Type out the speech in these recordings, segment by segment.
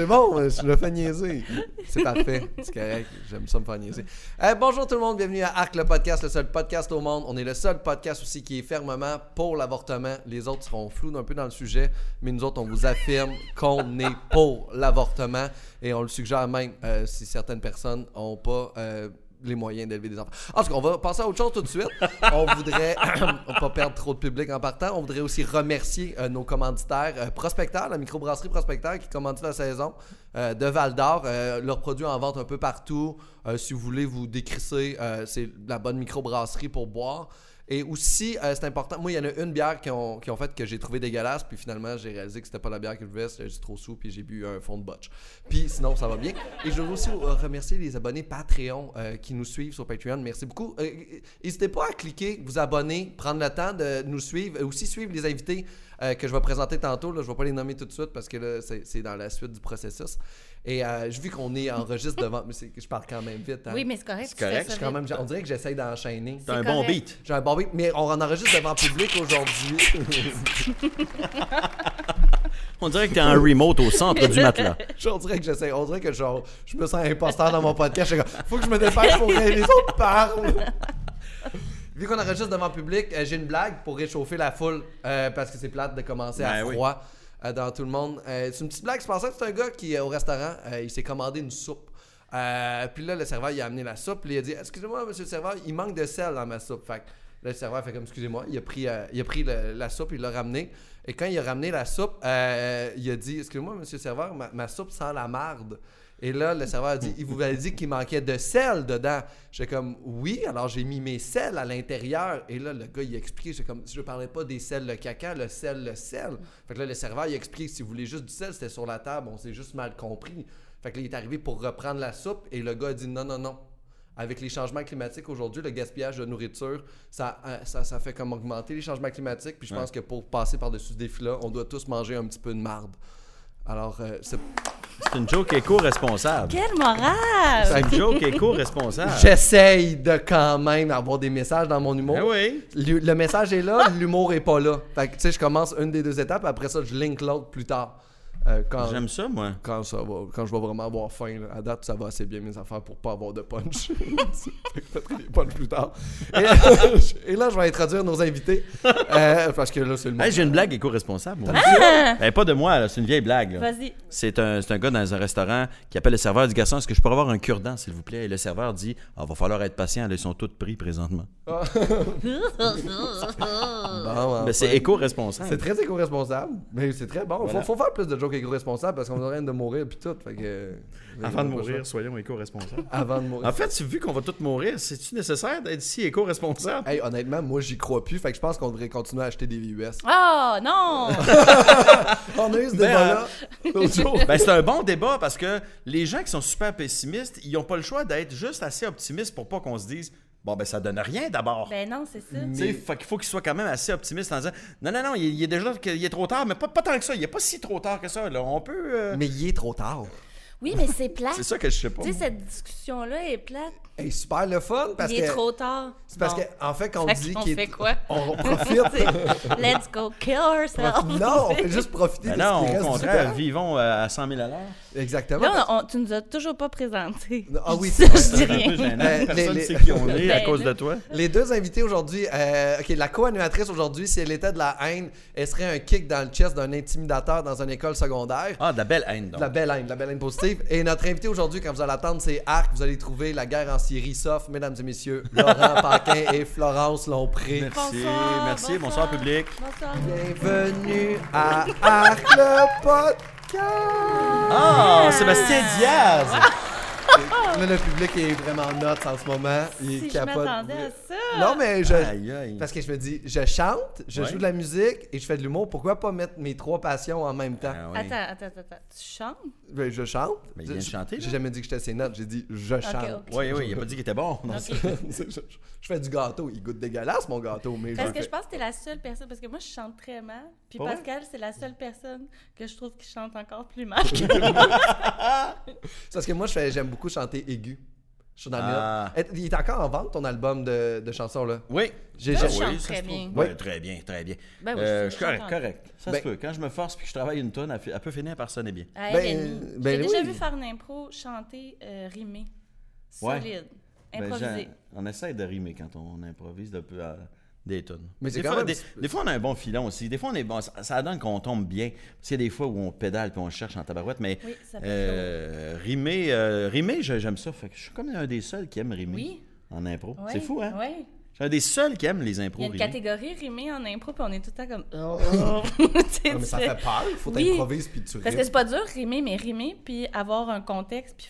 c'est bon, je le fais niaiser. C'est parfait, c'est correct, j'aime ça me faire niaiser. Euh, bonjour tout le monde, bienvenue à Arc le podcast, le seul podcast au monde. On est le seul podcast aussi qui est fermement pour l'avortement. Les autres seront flous un peu dans le sujet, mais nous autres, on vous affirme qu'on est pour l'avortement et on le suggère même euh, si certaines personnes n'ont pas... euh, les moyens d'élever des enfants. En tout cas, on va passer à autre chose tout de suite. On voudrait on va pas perdre trop de public en partant. On voudrait aussi remercier euh, nos commanditaires euh, Prospecteur, la microbrasserie Prospecteur qui commandite la saison euh, de Val d'Or. Euh, leurs produits en vente un peu partout. Si vous voulez vous décrisser, c'est la bonne microbrasserie pour boire. Et aussi, euh, c'est important, moi, il y en a une bière qui ont, qui ont fait que j'ai trouvé dégueulasse, puis finalement, j'ai réalisé que c'était pas la bière que je voulais, juste trop sous, puis j'ai bu un fond de botch. Puis sinon, ça va bien. Et je veux aussi remercier les abonnés Patreon euh, qui nous suivent sur Patreon. Merci beaucoup. Euh, N'hésitez pas à cliquer, vous abonner, prendre le temps de nous suivre, aussi suivre les invités que je vais présenter tantôt. Je vais pas les nommer tout de suite parce que c'est dans la suite du processus. Et euh, vu qu'on est enregistre devant, mais c'est- je parle quand même vite. hein. Oui, mais c'est correct. C'est correct, ça Je suis quand vite. même, on dirait que j'essaye d'enchaîner. T'as un C'est bon beat. J'ai un bon beat, mais on en enregistre devant public aujourd'hui. On dirait que t'es en remote au centre du matelas. on dirait que j'essaie, on dirait que genre, je me sens imposteur dans mon podcast. Comme, faut que je me dépêche pour que les autres parlent. Vu qu'on enregistre devant public, euh, j'ai une blague pour réchauffer la foule euh, parce que c'est plate de commencer à Ben oui. Euh, dans tout le monde. Euh, c'est une petite blague. Je pensais que c'est un gars qui est au restaurant, euh, il s'est commandé une soupe. Euh, puis là, le serveur, il a amené la soupe. Puis il a dit Excusez-moi, monsieur le serveur, il manque de sel dans ma soupe. Fait le serveur fait comme Excusez-moi. Il a pris, euh, il a pris la soupe, il l'a ramené. Et quand il a ramené la soupe, euh, il a dit Excusez-moi, monsieur le serveur, ma, ma soupe sent la marde. Et là, le serveur a dit Il vous avait dit qu'il manquait de sel dedans. J'étais comme Oui, alors j'ai mis mes sels à l'intérieur. Et là, le gars, il a expliqué J'étais comme Je parlais pas des sels, le caca, le sel, le sel. Fait que là, le serveur, il a expliqué si vous voulez juste du sel, c'était sur la table. On s'est juste mal compris. Fait que là, il est arrivé pour reprendre la soupe. Et le gars a dit Non, non, non. Avec les changements climatiques aujourd'hui, le gaspillage de nourriture, ça, euh, ça, ça fait comme augmenter les changements climatiques. Puis je pense que pour passer par-dessus ce défi-là, on doit tous manger un petit peu de marde. Alors, euh, c'est C'est une joke éco-responsable. Quelle morale! C'est une joke éco-responsable. J'essaye de quand même avoir des messages dans mon humour. Ah oui. Le, le message est là, l'humour est pas là. Fait que tu sais, je commence une des deux étapes, après ça, je link l'autre plus tard. Euh, quand, J'aime ça, moi. quand ça va, quand je vais vraiment avoir faim. là. À date, ça va assez bien mes affaires pour pas avoir de punch. Fait que je mettrai les punch plus tard. Et, et là, je vais introduire nos invités. Euh, parce que là, c'est le moment. Hey, j'ai une blague éco-responsable. moi. Ah! Ben, pas de moi, là, c'est une vieille blague. là. Vas-y. C'est un, c'est un gars dans un restaurant qui appelle le serveur du garçon Est-ce que je pourrais avoir un cure-dent, s'il vous plaît? Et le serveur dit Ah, va falloir être patient, là, ils sont tous pris présentement. Bon, Ben, c'est éco-responsable. C'est très éco-responsable, mais c'est très bon. Faut, Voilà. faut faire plus de jokes éco-responsables parce qu'on est en train de mourir puis tout. Fait que, euh, Avant de mourir, ça. soyons éco-responsables. Avant de mourir. En fait, vu qu'on va tous mourir, c'est-tu nécessaire d'être si éco-responsable? Hey, honnêtement, moi, j'y crois plus. Fait que je pense qu'on devrait continuer à acheter des VUS. Oh non! On a eu ce Ben, débat-là l'autre jour. Ben, c'est un bon débat parce que les gens qui sont super pessimistes, ils n'ont pas le choix d'être juste assez optimistes pour pas qu'on se dise Bon, ben, ça donne rien d'abord. ben non, c'est ça. Tu sais, fait qu'il faut qu'ils soient quand même assez optimistes en disant Non, non, non, il, il est déjà il est trop tard, mais pas, pas tant que ça. Il est pas si trop tard que ça. Là. On peut. euh, Mais il est trop tard. Oui, mais c'est plate. C'est ça que je sais pas. Tu sais, cette discussion-là est plate. Hey, super le fun parce Il est que. trop tard. C'est parce Bon. que, en fait, quand on Fait dit qu'on qu'il fait est. quoi? On profite. Let's go kill ourselves. non, on fait juste profiter Ben de non, ce qui au reste du contraire, vivons euh, à 100 000 à l'heure. Exactement. Là, on- on- tu nous as toujours pas présenté. Ah oui, Ça, c'est je dis Un peu rien. gênant. Euh, Personne les- ne les- sait qui on est à Ben, cause de toi. Les deux invités aujourd'hui, euh, ok, la co-animatrice aujourd'hui, si elle était de la haine, elle serait un kick dans le chest d'un intimidateur dans une école secondaire. Ah, de la belle haine, De donc. La belle haine, de la belle haine positive. Et notre invité aujourd'hui, quand vous allez attendre, c'est Arc. Vous allez trouver la guerre en Syrie soft, mesdames et messieurs. Laurent Paquin et Florence Lompré. Merci, Bonsoir, merci. Bonsoir, public. Bonsoir. Bienvenue à Arc le podcast. Ah, Sébastien Diaz. Là, le public est vraiment note en ce moment. Il Si je capote. m'attendais à ça. Non, mais je. Aïe, aïe. Parce que je me dis, je chante, je Ouais. joue de la musique et je fais de l'humour. Pourquoi pas mettre mes trois passions en même temps? Ah oui. Attends, attends, attends, attends. Tu chantes? Ben, je chante. Mais il vient de Je- chanter. J'ai jamais dit que j'étais ses notes, j'ai dit je chante. Oui, oui, il a pas dit qu'il était bon. Non, je, je- je fais du gâteau. Il goûte dégueulasse, mon gâteau, mais Parce je que je pense que t'es la seule personne, parce que moi je chante très mal, puis Pas? Pascal c'est la seule personne que je trouve qui chante encore plus mal que C'est parce que moi, je fais- j'aime beaucoup chanter aigu. Je suis dans le Ah. Il est encore en vente, ton album de, de chansons, là? Oui. J'ai- chante ça très se trouve. bien. Ouais, Oui. très bien, très bien. Ben oui, Euh, je je suis correct, chante. correct. Ça Ben- se peut. Quand je me force puis que je travaille une tonne, elle, peut finir par sonner bien. À Ben, ben J'ai déjà oui. vu faire une impro, chanter, euh, rimer. Ouais. Solide. Ben, Improvisé. On essaie de rimer quand on improvise de peu à des tonnes. Mais c'est des, fois, même- des, des fois, on a un bon filon aussi. Des fois, on est bon. Ça, ça donne qu'on tombe bien. Parce qu'il y a des fois où on pédale puis on cherche en tabarouette. Mais Oui, ça euh, rimer, euh, rimer je- j'aime ça. Fait que je suis comme un des seuls qui aime rimer Oui. en impro. C'est fou, hein? Oui. Je suis un des seuls qui aime les Il impros y a une rimés. catégorie rimée en impro, puis on est tout le temps comme. Oh. Ah, mais ça fait peur. Faut Oui. t'improviser puis tu Parce rimes. que c'est pas dur rimer, mais rimer, puis avoir un contexte, puis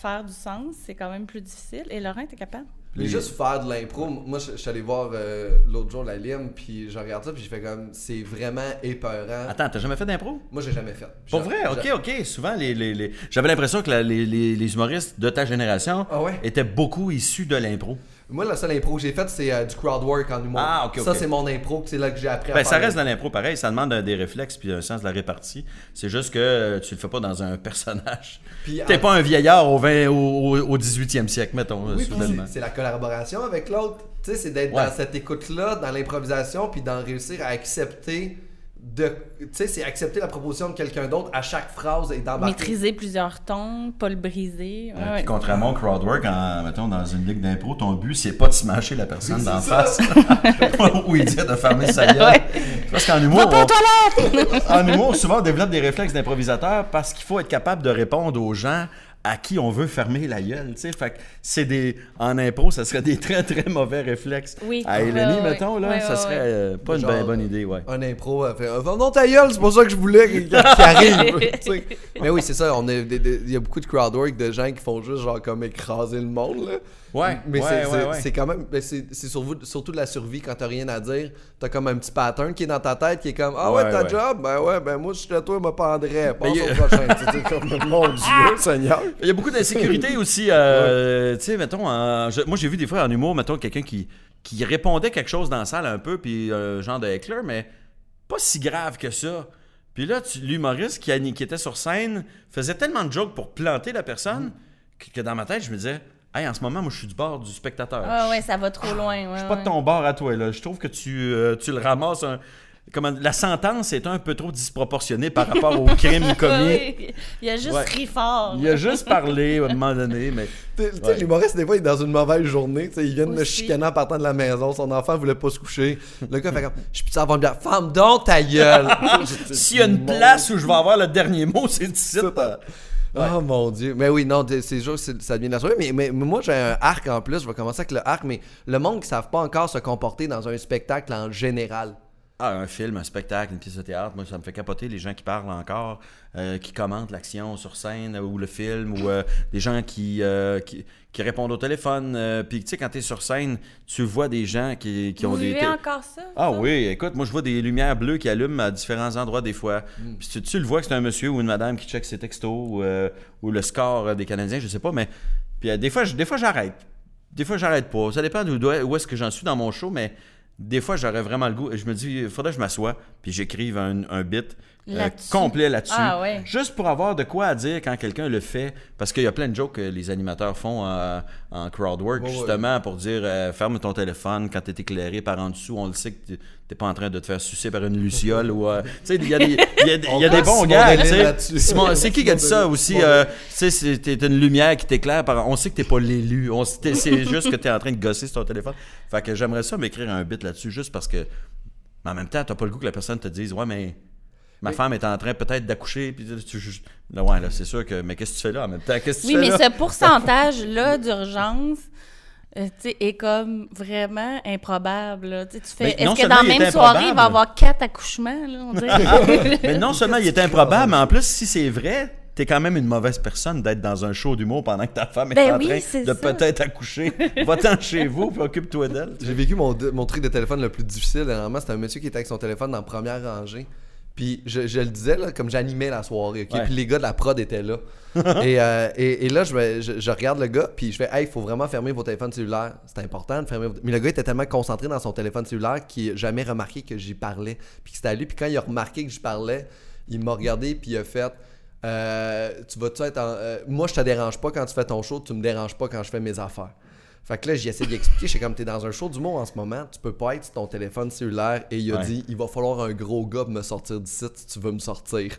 faire du sens, c'est quand même plus difficile. Et Laurent, t'es capable? Mais Les- juste faire de l'impro, moi je, je suis allé voir euh, l'autre jour la lime, puis je regarde ça, puis je fais comme, c'est vraiment épeurant. Attends, t'as jamais fait d'impro? Moi j'ai jamais fait. Pour J'ai- vrai? j'ai- Ok, ok. Souvent, les, les- les- j'avais l'impression que la- les, les- les humoristes de ta génération Ah ouais? étaient beaucoup issus de l'impro. Moi la seule impro que j'ai faite c'est euh, du crowd work en humour. Ah, ok, Ça ok. c'est mon impro, c'est là que j'ai appris à Ben, faire. ça reste dans l'impro pareil, ça demande des réflexes puis un sens de la répartie. C'est juste que euh, tu le fais pas dans un personnage. Puis, T'es en- pas un vieillard au, 20, au, au- au 18e siècle, mettons, Oui, puis soudainement. c'est- c'est la collaboration avec l'autre. Tu sais, c'est d'être Ouais. dans cette écoute-là, dans l'improvisation, puis d'en réussir à accepter de. Tu sais, c'est accepter la proposition de quelqu'un d'autre à chaque phrase et d'embarquer. Maîtriser plusieurs tons, pas le briser. Ouais, Euh, ouais. contrairement au crowdwork, en, mettons, dans une ligue d'impro, ton but, c'est pas de smasher la personne d'en face ou il dit de fermer sa gueule. Ouais. Parce qu'en humour, on- en humour, souvent, on développe des réflexes d'improvisateur parce qu'il faut être capable de répondre aux gens à qui on veut fermer la gueule, tu sais. Fait que c'est des... En impro, ça serait des très, très mauvais réflexes. Oui. À Eleni, ouais, mettons, là, ouais, ça serait ouais. euh, pas une Genre, bonne idée, ouais. Un impro, elle fait oh, Non, ta gueule, c'est pas ça que je voulais qu'il arrive. Mais oui, c'est ça. on Il y a beaucoup de crowd work de gens qui font juste genre comme écraser le monde. Là. Ouais, Mais ouais, c'est ouais, ouais. quand même. ben, c'est surtout, surtout de la survie quand t'as rien à dire. T'as comme un petit pattern qui est dans ta tête qui est comme Ah ouais, Ouais, ta ouais. job? Ben ouais, ben moi, je suis à toi, je me pendrais. Passe Mais au prochain. Comme Mon Dieu, Seigneur. Il y a beaucoup d'insécurité aussi. euh, Tu sais, mettons, je- moi j'ai vu des fois en humour, mettons, quelqu'un qui, qui répondait quelque chose dans la salle un peu, puis euh, genre de heckler, mais pas si grave que ça. Puis là, l'humoriste qui, qui était sur scène faisait tellement de jokes pour planter la personne que, que dans ma tête, je me disais, hey, en ce moment, moi je suis du bord du spectateur. Ah ouais, ça va trop loin. Je Ouais, suis pas ouais. de ton bord à toi, là. Je trouve que tu, euh, tu le ramasses un. Comment, la sentence est un peu trop disproportionnée par rapport au crime commis. Oui. Il a juste Ouais. ri fort. Il a juste parlé à un moment donné, mais. Tu sais, Ouais. l'humoriste, des fois, il est dans une mauvaise journée. Tu sais, il vient de me chicaner en partant de la maison. Son enfant voulait pas se coucher. Le gars fait comme Je peux avoir une bière? Femme donc ta gueule. S'il y a une Mon place où je vais avoir le dernier mot, c'est ici. T'as- Oh mon dieu. Mais oui, non, c'est sûr que ça devient de la soirée. Mais, mais, mais moi, j'ai un arc en plus. Je vais commencer avec le arc. Mais le monde qui ne savent pas encore se comporter dans un spectacle en général. Ah, un film, un spectacle, une pièce de théâtre, moi, ça me fait capoter les gens qui parlent encore, euh, qui commentent l'action sur scène ou le film, ou euh, des gens qui, euh, qui, qui répondent au téléphone. euh, Puis, tu sais, quand tu es sur scène, tu vois des gens qui, qui ont Vous des. vivez encore ça? Ah ça? oui, écoute, moi je vois des lumières bleues qui allument à différents endroits des fois. Puis tu, tu le vois que c'est un monsieur ou une madame qui check ses textos ou, euh, ou le score des Canadiens, je sais pas, mais puis euh, des fois, des fois j'arrête. Des fois j'arrête pas. Ça dépend d'où où est-ce que j'en suis dans mon show, mais des fois j'aurais vraiment le goût. Je me dis, il faudrait que je m'assoie puis j'écrive un, un bit euh, complet là-dessus. Ah ouais. Juste pour avoir de quoi à dire quand quelqu'un le fait. Parce qu'il y a plein de jokes que les animateurs font en, en crowd work, Ouais, ouais. justement, pour dire euh, ferme ton téléphone quand t'es éclairé par en dessous. On le sait que t'es- pas en train de te faire sucer par une luciole ou. euh, tu sais, il y a des, il y a des- il y a des bons Simon gars. C'est qui qui a dit ça aussi euh, Tu sais, c'est- t'es t'as une lumière qui t'éclaire. Par... On sait que t'es pas l'élu. C'est juste que t'es en train de gosser sur ton téléphone. Fait que j'aimerais ça m'écrire un bit là-dessus juste parce que. Mais en même temps, t'as pas le goût que la personne te dise Ouais, mais. Ma Mais- femme est en train peut-être d'accoucher, puis tu, là, ouais, là, c'est sûr que. Mais qu'est-ce que tu fais là en même temps? Qu'est-ce que tu Oui, fais mais là? ce pourcentage-là d'urgence, euh, est comme vraiment improbable. là. Tu fais, est-ce que seulement dans il la est même soirée, il improbable. va y avoir quatre accouchements? Là, on dirait? Mais non seulement il est improbable, mais en plus, si c'est vrai, t'es quand même une mauvaise personne d'être dans un show d'humour pendant que ta femme est Ben en oui, train de ça. peut-être accoucher. Va-t'en chez vous, puis occupe-toi d'elle. J'ai vécu mon, mon truc de téléphone le plus difficile dernièrement. C'était un monsieur qui était avec son téléphone dans la première rangée. Puis je, je le disais, là, comme j'animais la soirée, ok? Ouais. Puis les gars de la prod étaient là. et, euh, et, et là, je, me- je, je regarde le gars, puis je fais, hey, il faut vraiment fermer vos téléphones cellulaires. C'est important de fermer vos... Mais le gars était tellement concentré dans son téléphone cellulaire qu'il n'a jamais remarqué que j'y parlais. Puis que c'était à lui. Puis quand il a remarqué que je parlais, il m'a regardé, puis il a fait, Euh, tu vas-tu être en- euh, moi, je te dérange pas quand tu fais ton show, tu me déranges pas quand je fais mes affaires. Fait que là, j'ai essayé d'expliquer, je suis comme, t'es dans un show d'humour en ce moment, tu peux pas être sur ton téléphone cellulaire et il a Ouais. dit, il va falloir un gros gars pour me sortir d'ici si tu veux me sortir.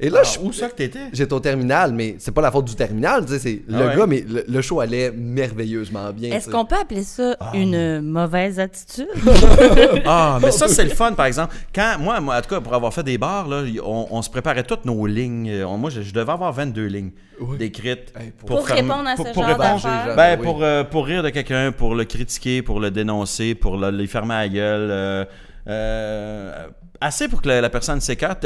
Et là, Ah, je où ça que t'étais? J'étais au terminal, mais c'est pas la faute du terminal, tu sais, c'est Ah le ouais. gars, mais le, le show allait merveilleusement bien. Est-ce qu'on peut appeler ça une mauvaise attitude? Ah, mais ça, c'est le fun, par exemple. Quand, moi, moi, en tout cas, pour avoir fait des bars, là, on, on se préparait toutes nos lignes. Euh, on- moi, je, je devais avoir 22 lignes Oui. d'écrites. Hey, pour- Pour fermer- répondre à ce pour genre répondre- d'affaires. Ben, Oui. pour, euh, pour rire de quelqu'un, pour le critiquer, pour le dénoncer, pour le- lui fermer la gueule. euh, euh, assez pour que la, la personne s'écarte.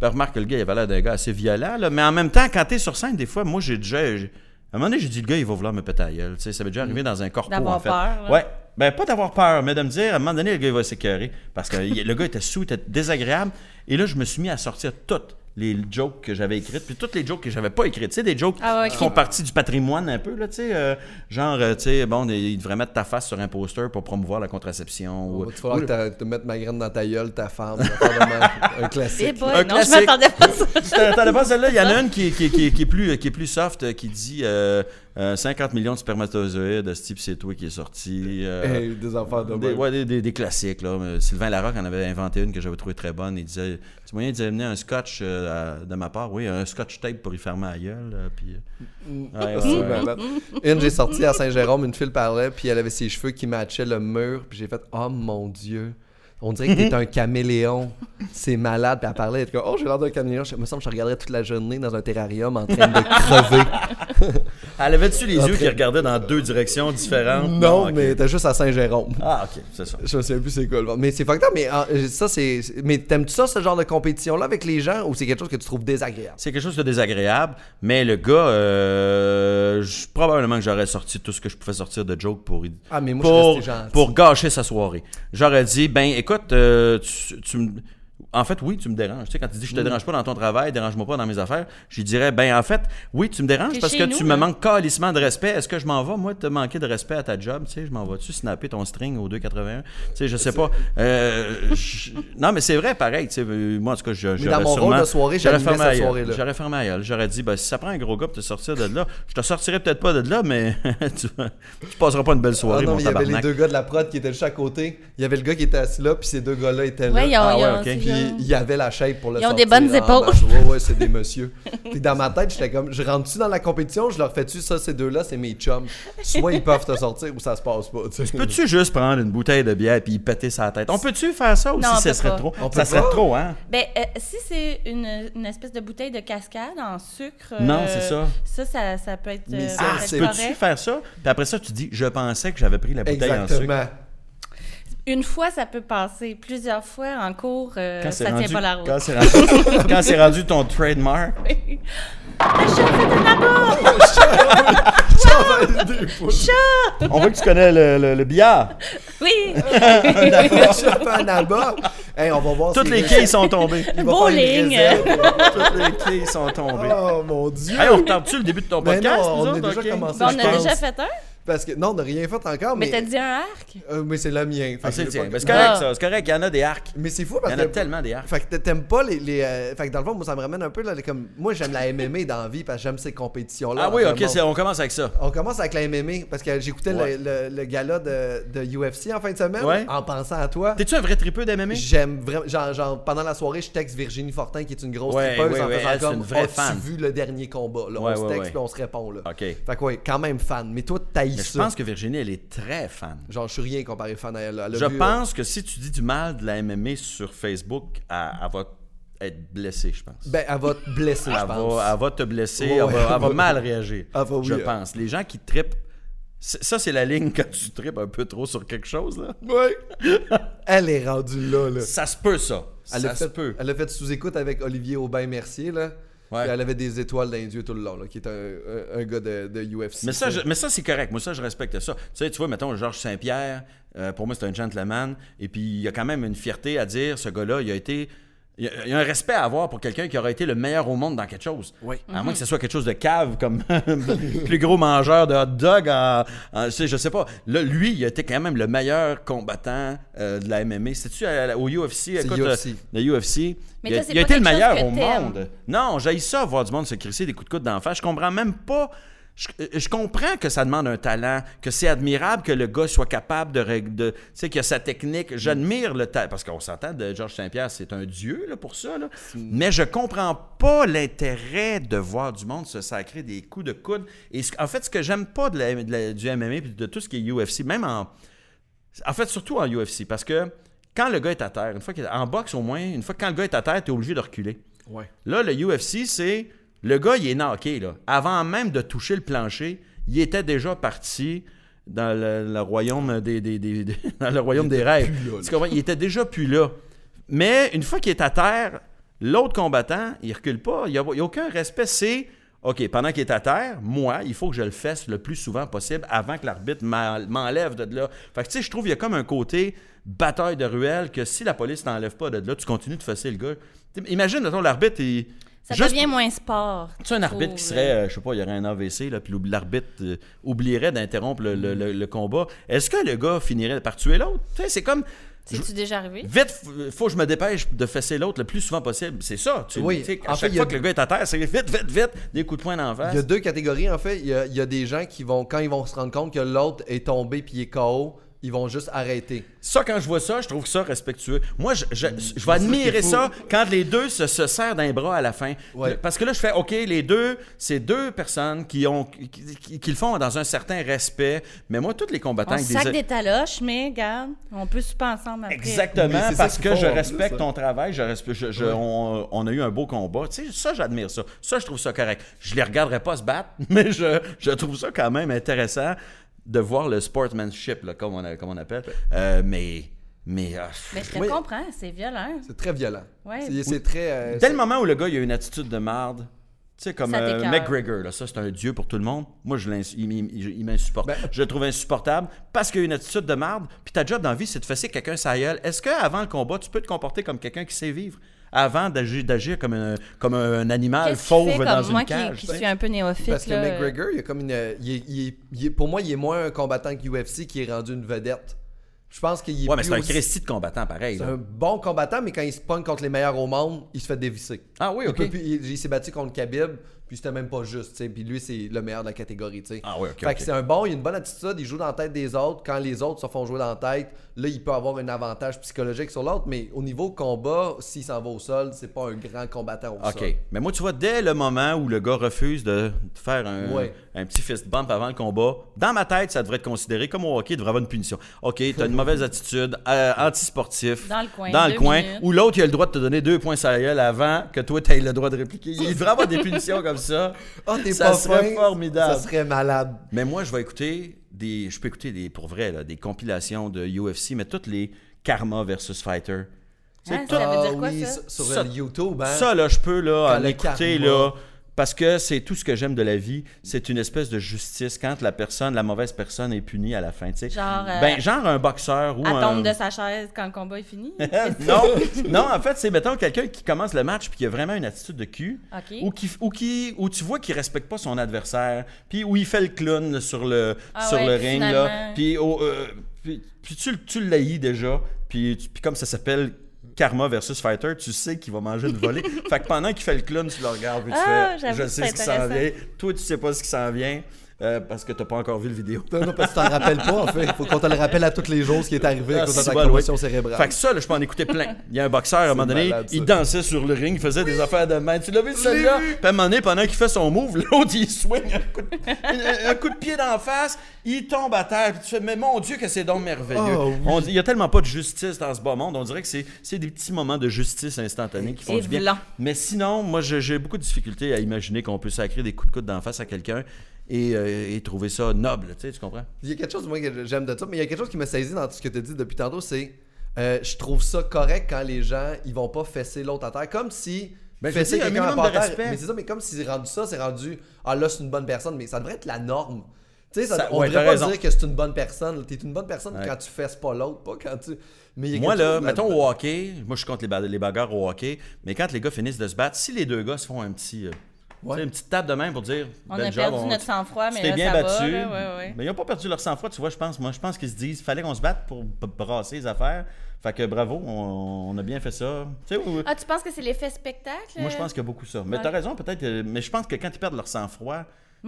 Ben, remarque que le gars, il avait l'air d'un gars assez violent, là, mais en même temps, quand t'es sur scène, des fois, moi, j'ai déjà. j'ai- À un moment donné, j'ai dit, le gars, il va vouloir me péter la gueule. Tu sais, ça m'est déjà arrivé dans un corpo, D'avoir en fait. peur. Ouais. Ben, pas d'avoir peur, mais de me dire, à un moment donné, le gars, il va s'écœurer. Parce que le gars était sous, il était désagréable. Et là, je me suis mis à sortir toutes les jokes que j'avais écrites, puis toutes les jokes que j'avais pas écrites. Tu sais, des jokes Ah ouais, qui font partie du patrimoine un peu, là, tu sais. euh, genre, euh, tu sais, bon, il devrait mettre ta face sur un poster pour promouvoir la contraception. ou- Il va falloir que te mettre ma graine dans ta gueule, ta femme. un Eh classique. boy, Un non, je classique. m'attendais pas à ça. Tu t'attendais pas à celle-là? Il y en a une qui, est- qui, est- qui, est- qui est plus, qui est plus soft, euh, qui dit euh, euh, 50 millions de spermatozoïdes, ce type, c'est toi qui est sorti. euh, Hey, des affaires de Des, ouais, des, des- des classiques. Là. Euh, Sylvain Larocque en avait inventé une que j'avais trouvée très bonne. Il disait Tu moyen d'amener un scotch euh, à- de ma part Oui, un scotch tape pour y fermer la gueule. euh, puis, euh, ouais, ouais. Une, j'ai sorti à Saint-Jérôme, une fille parlait, puis elle avait ses cheveux qui matchaient le mur, puis j'ai fait Oh mon Dieu, on dirait que t'es un caméléon. C'est malade. Puis elle parlait, elle était comme Oh, j'ai l'air d'un caméléon. Je me semble que je regarderais toute la journée dans un terrarium en train de crever. Elle avait-tu les yeux qui regardaient dans deux directions différentes? Non, ok. mais t'es juste à Saint-Jérôme. Ah, ok, c'est ça. Je me souviens plus c'est quoi le. Mais c'est fucked up, mais euh, ça, c'est. Mais t'aimes-tu ça, ce genre de compétition-là avec les gens, ou c'est quelque chose que tu trouves désagréable? C'est quelque chose de désagréable, mais le gars, euh, je- probablement que j'aurais sorti tout ce que je pouvais sortir de joke pour, Ah, mais moi, je suis pour, resté gentil. pour gâcher sa soirée. J'aurais dit, ben écoute, euh, tu, En fait, oui, tu me déranges. Tu sais, quand tu dis je Mm. te dérange pas dans ton travail, dérange-moi pas dans mes affaires, je lui dirais, ben en fait, oui, tu me déranges parce que nous, tu me manques calissement de respect. Est-ce que je m'en vais, moi, te manquer de respect à ta job? Tu sais, je m'en vais-tu snapper ton string au 2,81? Tu sais, je sais pas. Euh, je- Non, mais c'est vrai, pareil. Tu sais, euh, moi, en tout cas, je, Mais j'aurais dans mon sûrement- rôle de soirée, j'aurais fermé cette soirée-là. J'aurais fermé. J'aurais dit, ben, si ça prend un gros gars pour te sortir de là, je te sortirai peut-être pas de là, mais tu, tu passeras pas une belle Ah soirée, non, mon mais il y avait les deux gars de la prod qui étaient juste à côté. Il y avait le gars qui était assis là, puis ces deux gars-là étaient là. Ouais, Ah ouais, ont- ok. c'est Puis genre- il y avait la shape pour le Ils ont sortir des bonnes en épaules. marche. Ouais, ouais, c'est des messieurs. Puis dans ma tête, j'étais comme, je rentre-tu dans la compétition, je leur fais-tu ça, ces deux-là, c'est mes chums. Soit ils peuvent te sortir ou ça se passe pas. tu sais. Peux-tu juste prendre une bouteille de bière puis y péter sa tête? On peut-tu faire ça ou Non, si on ça peut serait pas. trop? On peut Ça serait pas? trop, hein? Ben, euh, si c'est une, une espèce de bouteille de cascade en sucre. euh, Non, c'est ça. Ça, ça, ça peut être. Mais euh, ça, c'est- Peux-tu faire ça? Puis après ça, tu dis, je pensais que j'avais pris la bouteille en sucre. Exactement. Une fois, ça peut passer. Plusieurs fois en cours, euh, Quand ça c'est tient rendu, pas la route. quand c'est rendu, quand c'est rendu ton trademark, Le chat fait de là-bas! on voit que tu connais le, le- le billard. Oui! Fais un album. Hey, on va voir Toutes si- les quilles sont tombées. Bowling. Toutes les quilles sont tombées. Oh mon dieu. Hey, on retarde-tu le début de ton Mais podcast? non, nous on a déjà Ok. commencé. Bon, on a déjà fait un, Parce que non, on n'a rien fait encore, mais mais. t'as dit un arc? Euh, mais c'est le mien. Ah, Fait que c'est pas-. Mais c'est correct, Ah. ça. C'est correct, il y en a des arcs. Mais c'est fou Il parce y en a que. tellement des arcs. Fait que t'aimes pas les. les euh, Fait que dans le fond, moi, ça me ramène un peu là. Comme... Moi, j'aime la MMA dans la vie parce que j'aime ces compétitions-là. Ah oui, ok, on commence avec ça. On commence avec la MMA parce que j'écoutais le- Ouais. le, le gala de, de UFC en fin de semaine Ouais. en pensant à toi. T'es-tu un vrai tripeux d'MMA? J'aime vraiment. Genre, genre, pendant la soirée, je texte Virginie Fortin qui est une grosse Ouais, tripeuse ouais, en faisant elle, comme une vraie fan. vu le dernier combat là? On se texte puis on se répond là. Ok. Fait que ouais, quand même fan. Mais toi, t'haïs Mais je ça. pense que Virginie, elle est très fan. Genre, je suis rien comparé fan à elle. Je vu, euh, pense que si tu dis du mal de la MMA sur Facebook, elle, elle va être blessée, je pense. Ben, elle va te blesser, je elle, pense. va, elle va te blesser, Ouais, elle, va, elle mal réagir. Elle va, oui, je elle- pense. Les gens qui trippent, ça c'est la ligne quand tu tripes un peu trop sur quelque chose. Là. Ouais. elle est rendue là, là. Ça se peut, ça. Elle ça a, se fait, peut. elle a fait sous-écoute avec Olivier Aubin-Mercier, là. Ouais. Elle avait des étoiles dans les yeux tout le long, là, qui est un, un- un gars de, de UFC. Mais ça, je- mais ça c'est correct. Moi, ça, je respecte ça. Tu sais, tu vois, mettons, Georges Saint-Pierre, euh, pour moi, c'est un gentleman. Et puis, il y a quand même une fierté à dire, ce gars-là, il a été Il y, a, il y a un respect à avoir pour quelqu'un qui aurait été le meilleur au monde dans quelque chose. Oui. À moins que ce soit quelque chose de cave, comme le plus gros mangeur de hot dog en, en- tu sais, je sais pas. Là, lui, il a été quand même le meilleur combattant euh, de la MMA. La- au UFC? Écoute, euh, UFC. le UFC. Mais il il a été le meilleur au monde. Non, j'ai ça, voir du monde se crisser des coups de coude d'en face. Je comprends même pas. Je, je comprends que ça demande un talent, que c'est admirable que le gars soit capable de. tu sais, qu'il a sa technique. J'admire le talent. Parce qu'on s'entend de Georges Saint-Pierre, c'est un dieu là, pour ça. là. Mais je comprends pas l'intérêt de voir du monde se sacrer des coups de coude. Et ce- en fait, ce que j'aime pas de la- de la- du MMA et de tout ce qui est UFC, même en. En fait, surtout en UFC, parce que quand le gars est à terre, une fois qu'il est- en boxe au moins, une fois que quand le gars est à terre, tu es obligé de reculer. Ouais. Là, le UFC, c'est. Le gars, il est knocké, là. Avant même de toucher le plancher, il était déjà parti dans le, le royaume des, des- des- des- dans le royaume des rêves. plus là. Tu comprends? Il était déjà plus là. Mais une fois qu'il est à terre, l'autre combattant, il recule pas. Il n'y a, aucun respect. C'est. OK, pendant qu'il est à terre, moi, il faut que je le fasse le plus souvent possible avant que l'arbitre m'enlève de là. Fait que, tu sais, je trouve qu'il y a comme un côté bataille de ruelle que si la police t'enlève pas de là, tu continues de fesser le gars. T'im- Imagine, l'arbitre, il. Ça juste- devient moins sport. tu sais, un arbitre qui serait, euh, je sais pas, il y aurait un AVC, là, puis l'arbitre euh, oublierait d'interrompre le, le- le- le combat. Est-ce que le gars finirait par tuer l'autre? Tu sais, c'est comme. C'est-tu déjà arrivé? Vite, faut que je me dépêche de fesser l'autre le plus souvent possible. C'est ça. Tu, Oui. à En chaque fait, fois a- que le gars est à terre, c'est vite, vite, vite, des coups de poing d'en face. Il y a deux catégories, en fait. Il y a, il y a des gens qui vont, quand ils vont se rendre compte que l'autre est tombé puis il est KO, ils vont juste arrêter. Ça, quand je vois ça, je trouve ça respectueux. Moi, je, je, je vais admirer ça quand les deux se, se serrent d'un bras à la fin. Ouais. Parce que là, je fais, OK, les deux, c'est deux personnes qui, ont, qui, qui- qui le font dans un certain respect. Mais moi, tous les combattants On avec sac des... des taloches, mais regarde, on peut super ensemble après. Exactement, parce que je plus, respecte ton travail, je respe- je- je- Ouais. on, on a eu un beau combat. Tu sais, ça, j'admire ça. Ça, je trouve ça correct. Je les regarderai pas se battre, mais je, je trouve ça quand même intéressant de voir le sportsmanship, là, comme, on, a- comme on appelle. Euh, mais, mais, euh, Mais je te Oui. comprends, c'est violent. C'est très violent. Ouais. C'est, c'est très. euh, dès le moment où le gars il a une attitude de marde, tu sais, comme euh. McGregor, là, ça c'est un dieu pour tout le monde. Moi, je l'ins- il, il- il- il m'insupporte. Ben- je le trouve insupportable parce qu'il a une attitude de marde. Puis ta job dans la vie, c'est de fesser quelqu'un sa gueule. Est-ce qu'avant le combat, tu peux te comporter comme quelqu'un qui sait vivre? Avant d'agir, d'agir comme, un, comme un animal fauve fait dans comme moi une qui, cage? qui suis un peu néophyte? Parce que là, McGregor, il a comme une. il est- il est- il est- pour moi, il est moins un combattant que UFC qui est rendu une vedette. Je pense qu'il est Ouais, mais c'est un aussi- Christy de combattant pareil. C'est là. un bon combattant, mais quand il se pogne contre les meilleurs au monde, il se fait dévisser. Ah oui, Il, ok. il- il s'est battu contre Khabib, puis c'était même pas juste, tu sais. Puis lui, c'est le meilleur de la catégorie, tu sais. Ah oui, ok. fait que c'est un bon, il a une bonne attitude, il joue dans la tête des autres. Quand les autres se font jouer dans la tête, là, il peut avoir un avantage psychologique sur l'autre, mais au niveau combat, s'il s'en va au sol, c'est pas un grand combattant au sol. OK. Mais moi, tu vois, dès le moment où le gars refuse de faire un, Ouais. un petit fist bump avant le combat, dans ma tête, ça devrait être considéré comme au hockey, il devrait avoir une punition. OK, t'as une mauvaise attitude, euh, antisportif. Dans le coin, Dans le coin, minutes. où l'autre, il a le droit de te donner deux points sur la gueule avant que toi, tu aies le droit de répliquer. Il devrait avoir des punitions comme ça. Ah, t'es Ça pas serait fin, formidable. Ça serait malade. Mais moi, je vais écouter des. Je peux écouter des, pour vrai, là, des compilations de UFC, mais toutes les Karma versus Fighter. Sais, Hein, tout- ça veut dire quoi, oui, ça? sur Ça- le YouTube, hein? Ça, là, je peux là, Quand en le écouter, karma- là. Parce que c'est tout ce que j'aime de la vie, c'est une espèce de justice quand la personne, la mauvaise personne est punie à la fin, tu sais. Genre, euh, ben, genre un boxeur ou Elle un... tombe de sa chaise quand le combat est fini. non, non, en fait, c'est mettons quelqu'un qui commence le match puis qui a vraiment une attitude de cul, ou qui, ou qui, où tu vois qu'il respecte pas son adversaire, puis où il fait le clown sur le, Ah sur ouais, le ring là, puis, au- euh, puis, puis tu, le- tu l'haïs déjà, puis, puis comme ça s'appelle Karma versus Fighter, tu sais qu'il va manger une volée. fait que pendant qu'il fait le clown, tu le regardes puis tu Ah, fais, je sais ce qui s'en vient. Toi, tu sais pas ce qui s'en vient euh, parce que t'as pas encore vu le vidéo. Non, non, parce que tu t'en rappelles pas, en fait. Il faut qu'on te le rappelle à tous les jours ce qui est arrivé à Ah, cause de ta bon, commotion oui. cérébrale. Fait que ça, là, je peux en écouter plein. Il y a un boxeur, à un moment donné, malade, il dansait sur le ring, il faisait des affaires de main. Tu l'as vu, celle-là? Puis à un moment donné, pendant qu'il fait son move, l'autre, il swing un coup de, un- coup de pied d'en face, il tombe à terre. Puis tu fais, mais mon Dieu, que c'est donc merveilleux. Oh, oui. On dit- il y a tellement pas de justice dans ce bas monde. On dirait que c'est des petits moments de justice instantanée qui font Et du bien. blanc. Mais sinon, moi, j'ai beaucoup de difficultés à imaginer qu'on peut sacrer des coups de coude d'en face à quelqu'un et, euh, et trouver ça noble. Tu sais, tu comprends? Il y a quelque chose, moi, que j'aime de ça, mais il y a quelque chose qui m'a saisi dans tout ce que tu as dit depuis tantôt, c'est euh, je trouve ça correct quand les gens, ils vont pas fesser l'autre à terre. Comme si. Ben, fesser dis, un quelqu'un minimum à de terre, respect. Mais c'est ça, mais comme si c'est rendu ça, c'est rendu. Ah là, c'est une bonne personne, mais ça devrait être la norme. Tu sais, ça- Ça- on ouais, devrait pas raison. dire que c'est une bonne personne. T'es une bonne personne Ouais. quand tu fesses pas l'autre, pas quand tu. Mais il y a Moi, là, mettons au hockey, moi, je suis contre les, ba- les bagarres au hockey, mais quand les gars finissent de se battre, si les deux gars se font un petit. euh, Ouais. tu une petite table de main pour dire. On a job, perdu on- notre sang-froid, tu mais là, bien ça battu. va. là, ouais, ouais. Mais ils n'ont pas perdu leur sang-froid, tu vois, je pense. Moi, je pense qu'ils se disent fallait qu'on se batte pour brasser les affaires. Fait que bravo, on, on a bien fait ça. Tu sais. Ah, tu penses que c'est l'effet spectacle? Moi, je pense qu'il y a beaucoup ça. Mais Ouais. t'as raison, peut-être. euh, Mais je pense que quand ils perdent leur sang-froid,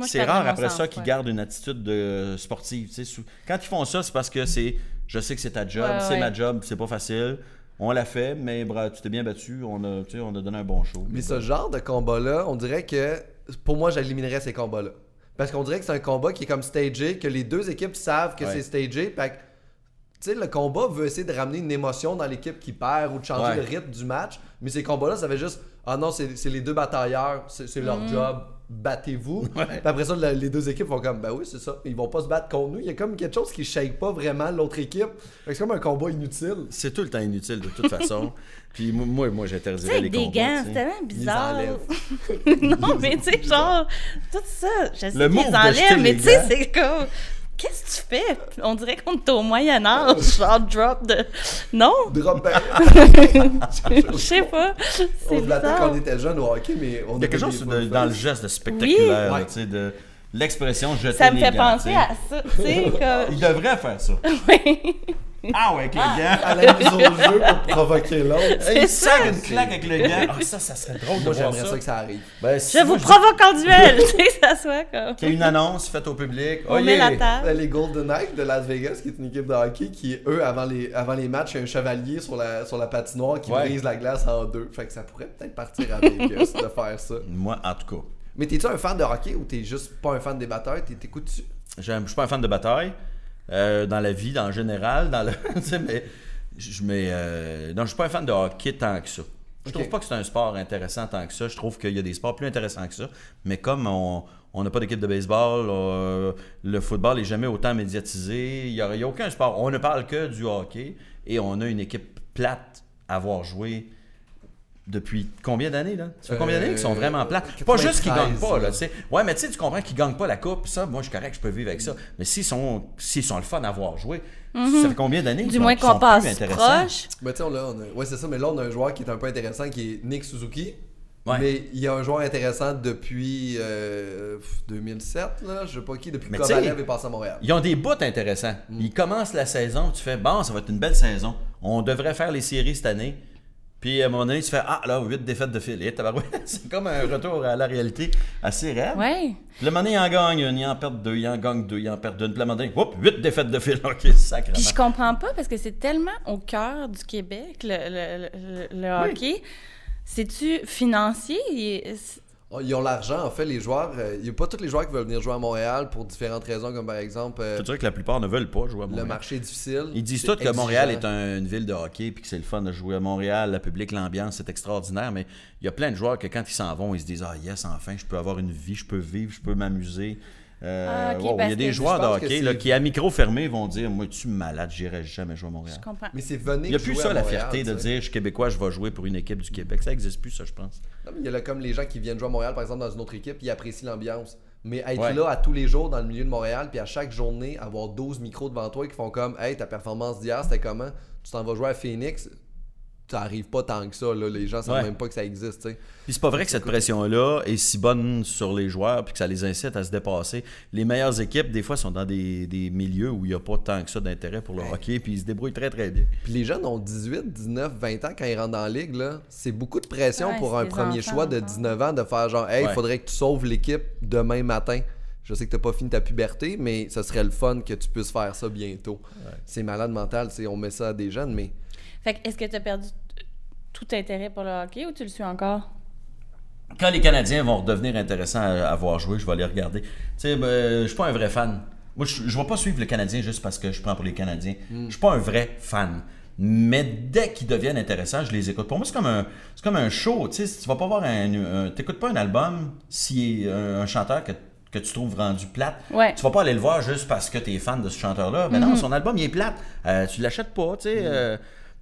c'est rare après ça qu'ils gardent une attitude de sportive. tu sais. Sou- Quand ils font ça, c'est parce que c'est je sais que c'est ta job, Ouais, c'est ouais. ma job, c'est pas facile. On l'a fait, mais tu t'es bien battu, on a, tu sais, on a donné un bon show. Mais ce genre de combat-là, on dirait que pour moi, j'éliminerais ces combats-là. Parce qu'on dirait que c'est un combat qui est comme stagé, que les deux équipes savent que Ouais. c'est stagé. Fait que, tu sais, le combat veut essayer de ramener une émotion dans l'équipe qui perd ou de changer Ouais. le rythme du match. Mais ces combats-là, ça fait juste Ah non, c'est c'est les deux batailleurs, c'est leur Mm. job, battez-vous. Ouais. Puis après ça, le- les deux équipes vont comme Ben oui, c'est ça. Ils vont pas se battre contre nous. Il y a comme quelque chose qui shake pas vraiment l'autre équipe. C'est comme un combat inutile. C'est tout le temps inutile de toute façon. Puis moi, moi, j'interdirais les des combats. gants, c'est tellement Ils bizarre. non, mais tu sais, genre, tout ça, je sais Le qu'ils enlèvent, mais tu sais, c'est comme. Qu'est-ce que tu fais? On dirait qu'on est au Moyen-Âge, genre drop de. Non? Drop. Je sais pas. On se battait quand on était jeune au hockey, mais on Il y a quelque chose de- dans le geste de spectaculaire, Oui. tu sais, de l'expression jeter Ça me les fait gants, penser à ça, tu sais, comme. Il devrait faire ça. Oui. Ah ouais, avec les gants. à la mise au jeu pour provoquer l'autre. Il ça. sert une claque avec le gant. Ah, ça, ça serait drôle de Moi, voir j'aimerais ça. ça que ça arrive. Ben, si Je moi, vous provoque en duel, tu sais, que ça soit comme. Qu'il y ait une annonce faite au public. On Oh, met yeah. la table. Là, les Golden Knights de Las Vegas, qui est une équipe de hockey, qui, eux, avant les, avant les matchs, il y a un chevalier sur la, sur la patinoire qui Ouais. brise la glace en deux. Fait que ça pourrait peut-être partir à Vegas de faire ça. Moi, en tout cas. Mais t'es-tu un fan de hockey ou t'es juste pas un fan des? T'es- T'écoutes-tu? J'aime- Je suis pas un fan de bataille. Euh, dans la vie, en général, dans le. mais. Je, mais euh, non, je suis pas un fan de hockey tant que ça. Je Ok. trouve pas que c'est un sport intéressant tant que ça. Je trouve qu'il y a des sports plus intéressants que ça. Mais comme on on n'a pas d'équipe de baseball, euh, le football est jamais autant médiatisé. Il n'y a, a aucun sport. On ne parle que du hockey et on a une équipe plate à voir jouer depuis combien d'années là? Ça fait combien d'années qu'ils sont vraiment plates? Pas juste qu'ils gagnent 93, pas là, tu sais. Ouais, mais tu sais, tu comprends qu'ils gagnent pas la coupe, ça, moi je suis correct, je peux vivre avec ça. Mais s'ils sont s'ils sont le fun à voir jouer, ça fait combien d'années Du qu'ils moins sont- qu'on passe proche. Ben, tu sais, on a- on a- ouais, c'est ça, mais là, on a un joueur qui est un peu intéressant qui est Nick Suzuki. Ouais. Mais il y a un joueur intéressant depuis euh, 2007, là, je sais pas qui, depuis que Mais tu sais- Kovalev est passé à Montréal. Ils ont des bouts intéressants. Mm. Ils commencent la saison, tu fais bon, ça va être une belle saison. On devrait faire les séries cette année. Puis à un moment donné, tu fais ah là, 8 défaites de fil. Et C'est comme un retour à la réalité assez raide. Ouais. Puis le moment donné, ils en gagnent une, ils en perdent deux, ils en gagnent deux, ils en perdent une. Puis le moment donné, 8 défaites de fil. Ok, sacrément. Puis je comprends pas parce que c'est tellement au cœur du Québec, le, le, le- le Oui. hockey. C'est-tu financier? Oh, Ils ont l'argent, en fait, les joueurs. euh, Il n'y a pas tous les joueurs qui veulent venir jouer à Montréal pour différentes raisons, comme par exemple euh, Tu que la plupart ne veulent pas jouer à le Montréal. marché est difficile. Ils disent tous que Montréal est un- une ville de hockey puis que c'est le fun de jouer à Montréal, le public, l'ambiance, c'est extraordinaire. Mais il y a plein de joueurs que quand ils s'en vont, ils se disent Ah, yes, enfin, je peux avoir une vie, je peux vivre, je peux m'amuser. Euh, Ah, wow, il y a des joueurs de hockey là, qui, à micro fermé, vont dire Moi, tu es malade, j'irai jamais jouer à Montréal. Je comprends. Mais c'est venez Il n'y a plus ça, la Montréal, fierté de dire Je suis québécois, je vais jouer pour une équipe du Québec. Ça n'existe plus, ça, je pense. Non, mais il y a là, comme les gens qui viennent jouer à Montréal, par exemple, dans une autre équipe, ils apprécient l'ambiance. Mais être Ouais. là à tous les jours dans le milieu de Montréal, puis à chaque journée, avoir 12 micros devant toi qui font comme Hey, ta performance d'hier, c'était comment? Tu t'en vas jouer à Phoenix Ça arrive pas tant que ça, là. Les gens savent Ouais. même pas que ça existe. Puis c'est pas vrai que cette pression-là est si bonne sur les joueurs puis que ça les incite à se dépasser. Les meilleures équipes, des fois, sont dans des, des milieux où il n'y a pas tant que ça d'intérêt pour le hockey puis ils se débrouillent très très bien. Puis les jeunes ont 18, 19, 20 ans quand ils rentrent dans la ligue, là. C'est beaucoup de pression Ouais, pour un premier enfants choix de encore. 19 ans de faire genre Hey, il Ouais. faudrait que tu sauves l'équipe demain matin. Je sais que t'as pas fini ta puberté, mais ce serait le fun que tu puisses faire ça bientôt. C'est malade mental, c'est on met ça à des jeunes, mais Fait que est-ce que tu as perdu tout intérêt pour le hockey ou tu le suis encore? Quand les Canadiens vont redevenir intéressants à, à voir jouer, je vais les regarder. Tu sais, ben, je suis pas un vrai fan. Moi, je, je vais pas suivre le Canadien juste parce que je prends pour les Canadiens. Je suis pas un vrai fan. Mais dès qu'ils deviennent intéressants, je les écoute. Pour moi, c'est comme un, c'est comme un show. Tu sais, tu vas pas voir un, un- t'écoutes pas un album si un, un chanteur que, que tu trouves rendu plate. Ouais. Tu vas pas aller le voir juste parce que tu es fan de ce chanteur-là. Mais non, son album il est plate. Euh, tu l'achètes pas. Tu sais. euh,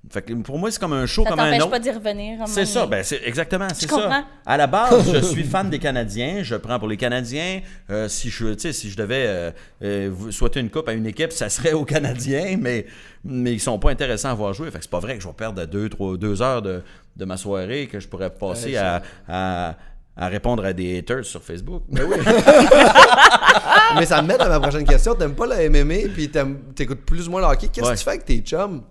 Fait que pour moi, c'est comme un show Ça comme un t'empêche autre. pas d'y revenir. C'est ça, ben c'est exactement, c'est ça. À la base, je suis fan des Canadiens, je prends pour les Canadiens. Euh, si je, si je devais euh, euh, souhaiter une coupe à une équipe, ça serait aux Canadiens, mais mais ils sont pas intéressants à voir jouer. Fait que c'est pas vrai que je vais perdre deux, trois, deux heures de, de ma soirée que je pourrais passer Ouais, à, à, à répondre à des haters sur Facebook. Mais ça me met à ma prochaine question. T'aimes pas la MMA, puis t'écoutes plus ou moins le hockey. Qu'est-ce Ouais. que tu fais avec tes chums?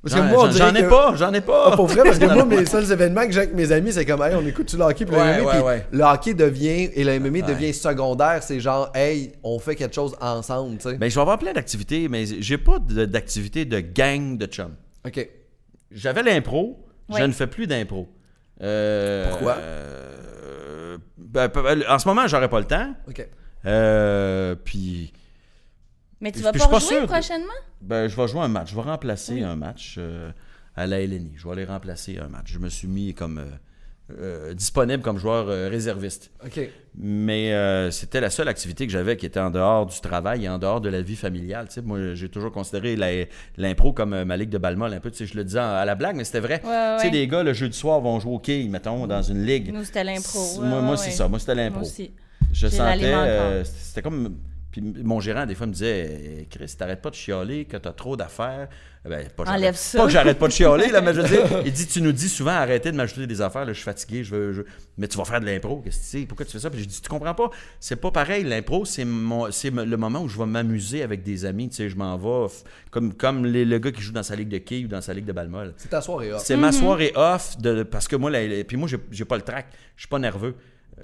Parce que J'en moi, j'en- ai pas, j'en ai pas. Ah, pour vrai, parce que moi, mes seuls événements que j'ai avec mes amis, c'est comme, hey, on écoute-tu le hockey, puis le Ouais, MMA, ouais, puis ouais. le hockey devient, et le MMA Ouais. devient secondaire, c'est genre, hey, on fait quelque chose ensemble, tu sais. Ben, je vais avoir plein d'activités, mais j'ai pas d'activités de gang de chums. Ok. J'avais l'impro, je ne fais plus d'impro. Euh, Pourquoi? euh, ben, en ce moment, j'aurais pas le temps. Ok. Euh, puis, Mais tu vas pas rejouer sûr. prochainement? ben, je vais jouer un match. Je vais remplacer un match euh, à la LNI. Je vais aller remplacer un match. Je me suis mis comme euh, euh, disponible comme joueur euh, réserviste. Ok. Mais euh, c'était la seule activité que j'avais qui était en dehors du travail et en dehors de la vie familiale. Tu sais, moi, j'ai toujours considéré l'impro comme euh, ma ligue de balmol un peu. Je le disais à la blague, mais c'était vrai. Ouais, ouais, Tu sais, ouais. des gars, le jeudi soir, vont jouer au quai, mettons, dans une ligue. Nous, c'était l'impro. Ouais, moi, ouais, moi, ouais. c'est ça. Moi, c'était Moi l'impro. aussi. Je sentais. euh, c'était comme. Puis mon gérant, des fois, me disait Chris, t'arrêtes pas de chialer, que t'as trop d'affaires. Ben, pas, que Enlève j'arrête- ça. Pas que j'arrête pas de chialer, là, mais je veux dire, il dit Tu nous dis souvent arrêtez de m'ajouter des affaires, là, je suis fatigué, je veux. je- Mais tu vas faire de l'impro, qu'est-ce que tu sais? Pourquoi tu fais ça Puis je dis Tu comprends pas? C'est pas pareil. L'impro, c'est mon- c'est le moment où je vais m'amuser avec des amis. Tu sais, je m'en vais, comme, comme les- le gars qui joue dans sa ligue de quilles ou dans sa ligue de balmol. C'est ta soirée, off. C'est ma soirée off de, parce que moi, la- puis moi, j'ai, j'ai pas le track. Je suis pas nerveux.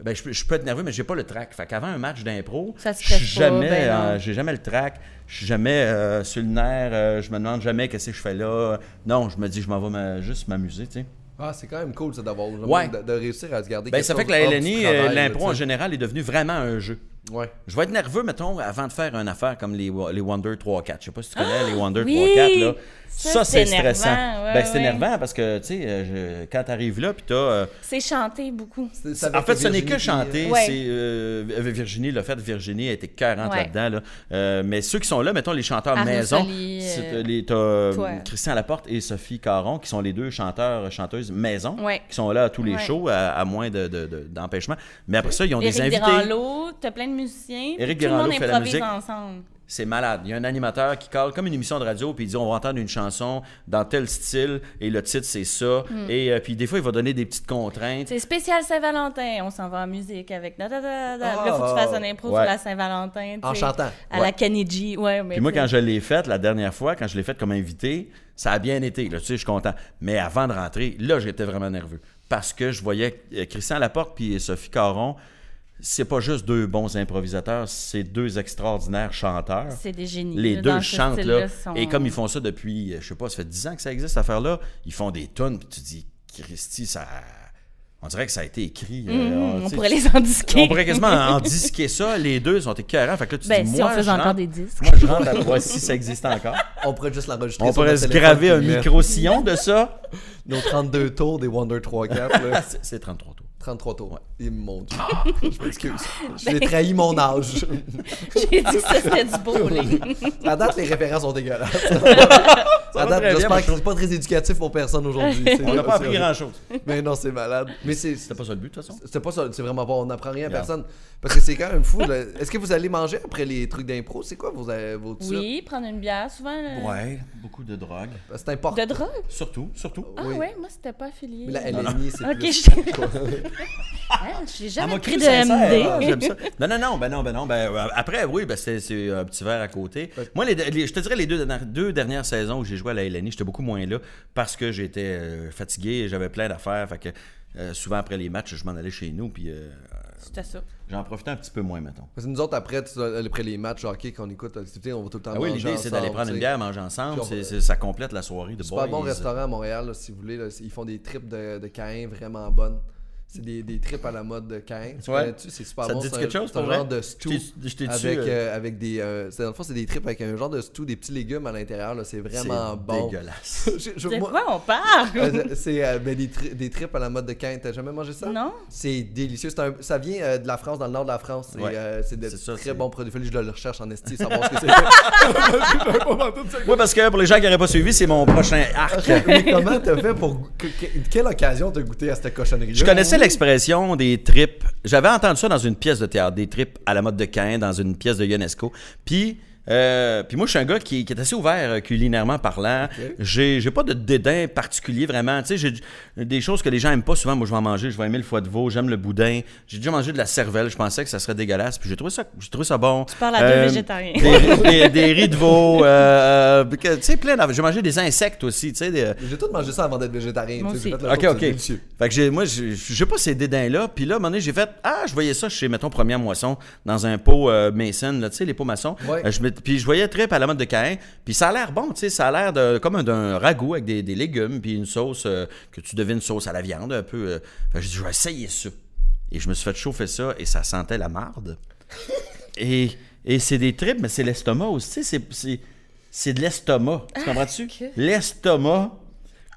Ben, je, peux- je peux être nerveux, mais j'ai pas le track. Fait qu'avant un match d'impro, Ça se je suis jamais, ben euh, j'ai jamais le track. Je suis jamais euh, sur le nerf. euh, je me demande jamais qu'est-ce que je fais là. Non, je me dis, je m'en vais m'a- juste m'amuser, tu sais. Ah, c'est quand même cool, ça, d'avoir Ouais. de, de réussir à se garder Ben, ça fait que la LNI, euh, l'impro en général est devenu vraiment un jeu. Ouais. Je vais être nerveux, mettons, avant de faire une affaire comme les, les Wonder 3-4. Je sais pas si tu connais les Wonder oui! 3-4. Ça, Ça, c'est stressant. ouais, ben, c'est ouais. énervant parce que, tu sais, euh, je- quand tu arrives là, puis tu as. C'est chanté beaucoup. En fait, ce n'est que chanter. euh, Ouais. C'est euh, Virginie l'a fait. Virginie a été 40 Ouais. là-dedans. là. Euh, mais ceux qui sont là, mettons les chanteurs Arnaud maison, euh, euh, les- t'as, euh, toi. Christian Laporte et Sophie Caron, qui sont les deux chanteurs, chanteuses maison, Ouais. qui sont là à tous les Ouais. shows, à, à moins de, de-. Mais après ça, ils ont des Éric invités. Desranleau, t'as plein de musiciens. Éric tout le monde improvise musique. ensemble. C'est malade. Il y a un animateur qui parle comme une émission de radio, puis il dit on va entendre une chanson dans tel style, et le titre c'est ça. Hmm. Et euh, puis des fois, il va donner des petites contraintes. C'est spécial Saint-Valentin. On s'en va en musique avec. Da, da, da, da. Là, faut que tu fasses un impro Ouais. sur la Saint-Valentin. En chantant. À Ouais. la Kennedy. Ouais, mais Puis moi, quand je l'ai faite la dernière fois, quand je l'ai faite comme invité, ça a bien été. Là, tu sais, je suis content. Mais avant de rentrer, là, j'étais vraiment nerveux. Parce que je voyais euh, Christian Laporte puis Sophie Caron, c'est pas juste deux bons improvisateurs, c'est deux extraordinaires chanteurs. C'est des génies. Les deux chantent là. sont- Et comme ils font ça depuis, euh, je sais pas, ça fait 10 ans que ça existe, cette affaire-là, ils font des tunes, puis tu dis, Christy, ça. On dirait que ça a été écrit. euh, Mhm, on pourrait les en disquer. on pourrait quasiment en disquer ça. Les deux sont écœurants. Fait que là, tu Ben, dis, si moi, on faisait encore des disques. moi, je rentre à voir si ça existe encore. On pourrait juste l'enregistrer. On sur pourrait se graver un mettre micro-sillon de ça. Nos 32 tours des Wonder 3-4. là. C'est c'est 33 tours. 33 tours. Et mon Dieu. Je m'excuse. J'ai trahi mon âge. J'ai dit que ça, c'était du bowling. À date, les références sont dégueulasses. À date, j'espère que c'est pas très éducatif pour personne aujourd'hui. On n'a pas appris grand-chose. Mais non, c'est malade. Mais c'est. C'était pas ça le but, de toute façon. C'était pas ça, c'est vraiment pas, on n'apprend rien à personne. Parce que c'est quand même fou. Est-ce que vous allez manger après les trucs d'impro? C'est quoi vos, euh, vos tirs? Oui, prendre une bière, souvent. là. Ouais, beaucoup de drogue. C'est important. De drogue? Surtout, surtout. Ah Oui. ouais, moi, c'était pas affilié. Mais la Ah, LNI, c'est Ok, plus... je- j'ai Elle jamais m'a pris de sincère. MD. ça. Non, non, non, ben non, ben non. Ben, euh, après, oui, ben c'est c'est un petit verre à côté. Moi, les, les- je te dirais, les deux dernières, deux dernières saisons où j'ai joué à la LNI, j'étais beaucoup moins là parce que j'étais euh, fatigué j'avais plein d'affaires. Fait que euh, souvent, après les matchs, je m'en allais chez nous, puis euh, C'était ça. j'en profitais un petit peu moins, mettons. Parce que nous autres, après, après les matchs hockey qu'on écoute, l'activité, on va tout le temps Ah oui, manger l'idée, c'est d'aller prendre une bière, manger ensemble. On- c'est- c'est- ça complète la soirée de boys. bon restaurant à Montréal, là, si vous voulez. là, ils font des trips de, de Caïn vraiment bonnes. C'est des, des trips à la mode de Caen. Tu Ouais. connais-tu? C'est super Ça te bon. dit C'est un- quelque chose, C'est un genre de stew. Je t'ai- Avec, euh, euh, avec des. euh, c'est- dans le fond, c'est des trips avec un genre de stew, des petits légumes à l'intérieur. là. C'est vraiment C'est bon. dégueulasse. Je- je- De moi- quoi on parle? c'est euh, ben, des, tri- des trips à la mode de Caen. T'as jamais mangé ça? Non? C'est délicieux. C'est un- ça vient euh, de la France, dans le nord de la France. C'est Ouais. euh, c'est de C'est ça, très bons produits. Fallait que je le recherche en esti, savoir ce que c'est. Oui, parce que pour les gens qui n'auraient pas suivi, c'est mon prochain arc. Mais comment t'as fait pour. que- que- quelle occasion t'as goûté à cette cochonnerie Je connaissais l'expression des tripes. J'avais entendu ça dans une pièce de théâtre, des tripes à la mode de Caen, dans une pièce de Ionesco. Puis, euh, puis moi, je suis un gars qui, qui est assez ouvert euh, culinairement parlant. J'ai, j'ai pas de dédain particulier vraiment. Tu sais, j'ai des choses que les gens aiment pas souvent. Moi, je vais en manger. Je vais aimer le foie de veau. J'aime le boudin. J'ai déjà mangé de la cervelle. Je pensais que ça serait dégueulasse. Puis j'ai trouvé ça, j'ai trouvé ça bon. Tu parles à deux végétariens. Des, des- des riz de veau. euh, euh, tu sais, plein. J'ai mangé des insectes aussi. Tu sais, des- J'ai tout mangé ça avant d'être végétarien. Moi aussi. fait Ok, ok. délicieux. Fait que j'ai, moi, j'ai j'ai pas ces dédains-là. Puis là, à un moment donné, j'ai fait Ah, je voyais ça chez, mettons, Première Moisson, dans un pot euh, Mason, là, tu sais, les pots maçons. Ouais. Euh, je puis je voyais très à la mode de Caen. Puis ça a l'air bon, tu sais, ça a l'air de, comme un- d'un ragoût avec des, des légumes, puis une sauce euh, que tu devines sauce à la viande, un peu. euh. Fait j'ai dit, je vais essayer ça. Et je me suis fait chauffer ça, et ça sentait la marde. et et c'est des tripes, mais c'est l'estomac aussi. Tu sais, c'est- c'est, c'est de l'estomac. Tu comprends-tu? ok. L'estomac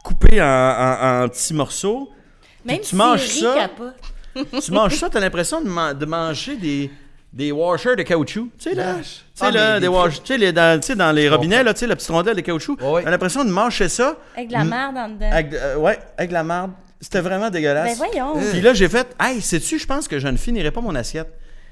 coupé en, en- en petits morceaux. Même tu manges ça? Capote. tu manges ça, t'as l'impression de, man- de manger des, des washers de caoutchouc. Tu sais, là? Lâche. Tu sais, Ah, là, des des wash- tu sais, dans, tu sais, dans les robinets, là, tu sais, la petite rondelle de caoutchouc. Ouais. T'as l'impression de manger ça. Avec de la merde en dedans. Avec, de- euh, ouais, avec de la marde. C'était vraiment dégueulasse. Ben voyons. Puis là, j'ai fait, hey, sais-tu, je pense que je ne finirai pas mon assiette.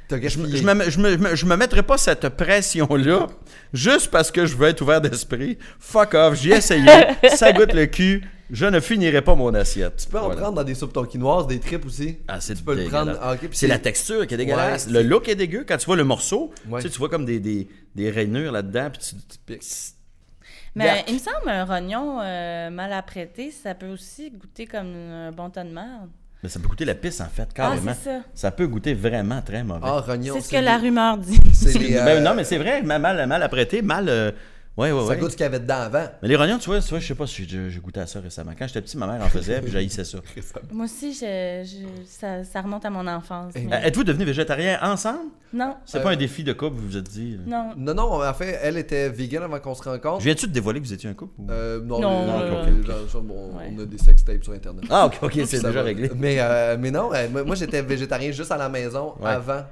Je, me- je, me, je, me, je me- je me mettrai pas cette pression-là juste parce que je veux être ouvert d'esprit. Fuck off, j'ai essayé, ça goûte le cul, je ne finirai pas mon assiette. Tu peux en Voilà. prendre dans des soupes tonkinoises, des tripes aussi. Ah, c'est Tu peux le prendre. ah, c'est la texture qui est dégueulasse. Ouais, le look est dégueu. Quand tu vois le morceau, Ouais. tu, sais, tu vois comme des, des, des rainures là-dedans. Puis tu, tu piques. Mais Yark. il me semble un rognon euh, mal apprêté, ça peut aussi goûter comme un bon tas de merde. Mais ça peut goûter la pisse, en fait, Ah, carrément. c'est ça. ça peut goûter vraiment très mauvais. Ah, rognon. C'est ce que la rumeur dit. Ben, euh, non, mais c'est vrai, mal, mal, mal apprêté, mal. euh, ouais, ouais, Ça ouais. goûte ce qu'il y avait dedans avant. Mais les rognons, tu vois, tu vois je sais pas si j'ai goûté à ça récemment. Quand j'étais petit, ma mère en faisait, puis j'haïssais ça. Moi aussi, je, je- ça, ça remonte à mon enfance. Mais- Euh, Êtes-vous devenus végétariens ensemble? Non, C'est Euh, pas un défi de couple, vous vous êtes dit? euh? non. Non, non, en fait, elle était vegan avant qu'on se rencontre. Je viens-tu de dévoiler que vous étiez un couple? ou- Euh, non, Non, non, bon, on a des sex tapes sur Internet. Ah, ok, ok, c'est déjà va. réglé. Mais, euh, mais non, euh, moi, moi, j'étais végétarien juste à la maison Ouais. avant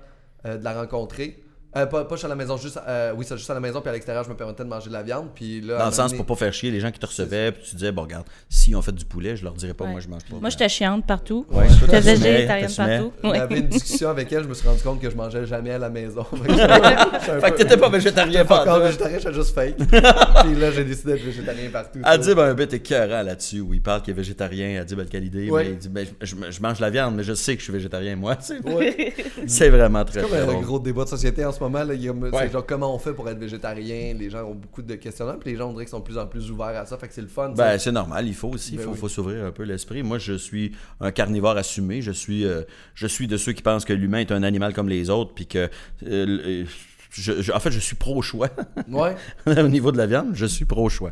euh, de la rencontrer. Euh, pas, pas juste à la maison, juste, euh, oui, c'est juste à la maison, puis à l'extérieur, je me permettais de manger de la viande. Puis là, Dans le sens moment pour donné- pas faire chier les gens qui te recevaient, puis tu disais, bon, regarde, si on fait du poulet, je leur dirais pas, Ouais. moi, je mange pas. Moi, j'étais chiante partout. Ouais, J'étais végétarienne partout. Avait une discussion avec elle, je me suis rendu compte que je mangeais jamais à la maison. Fait que t'étais pas végétarien, pas pas encore végétarien, j'étais juste fake. puis là, j'ai décidé d'être végétarien partout. Elle dit, ben, un bête écœurant là-dessus, où il parle qu'il est végétarien, elle dit, ben, quelle idée, Ouais. mais il dit, ben, je, mange la viande, mais je sais que je suis végétarien, moi, tu sais. Ouais. C'est vraiment très, C'est comme un gros débat de société en ce moment. Là. Il y a- Ouais. C'est genre comment on fait pour être végétarien? Les gens ont beaucoup de questionnements. Puis les gens, on dirait qu'ils sont de plus en plus ouverts à ça. Fait que c'est le fun. Ben, c'est normal, il faut aussi, il Ben faut, oui. faut s'ouvrir un peu l'esprit. Moi, je suis un carnivore assumé, je suis, euh, je suis de ceux qui pensent que l'humain est un animal comme les autres, puis que, euh, je- je- en fait, je suis pro-choix. Ouais. au niveau de la viande, je suis pro-choix.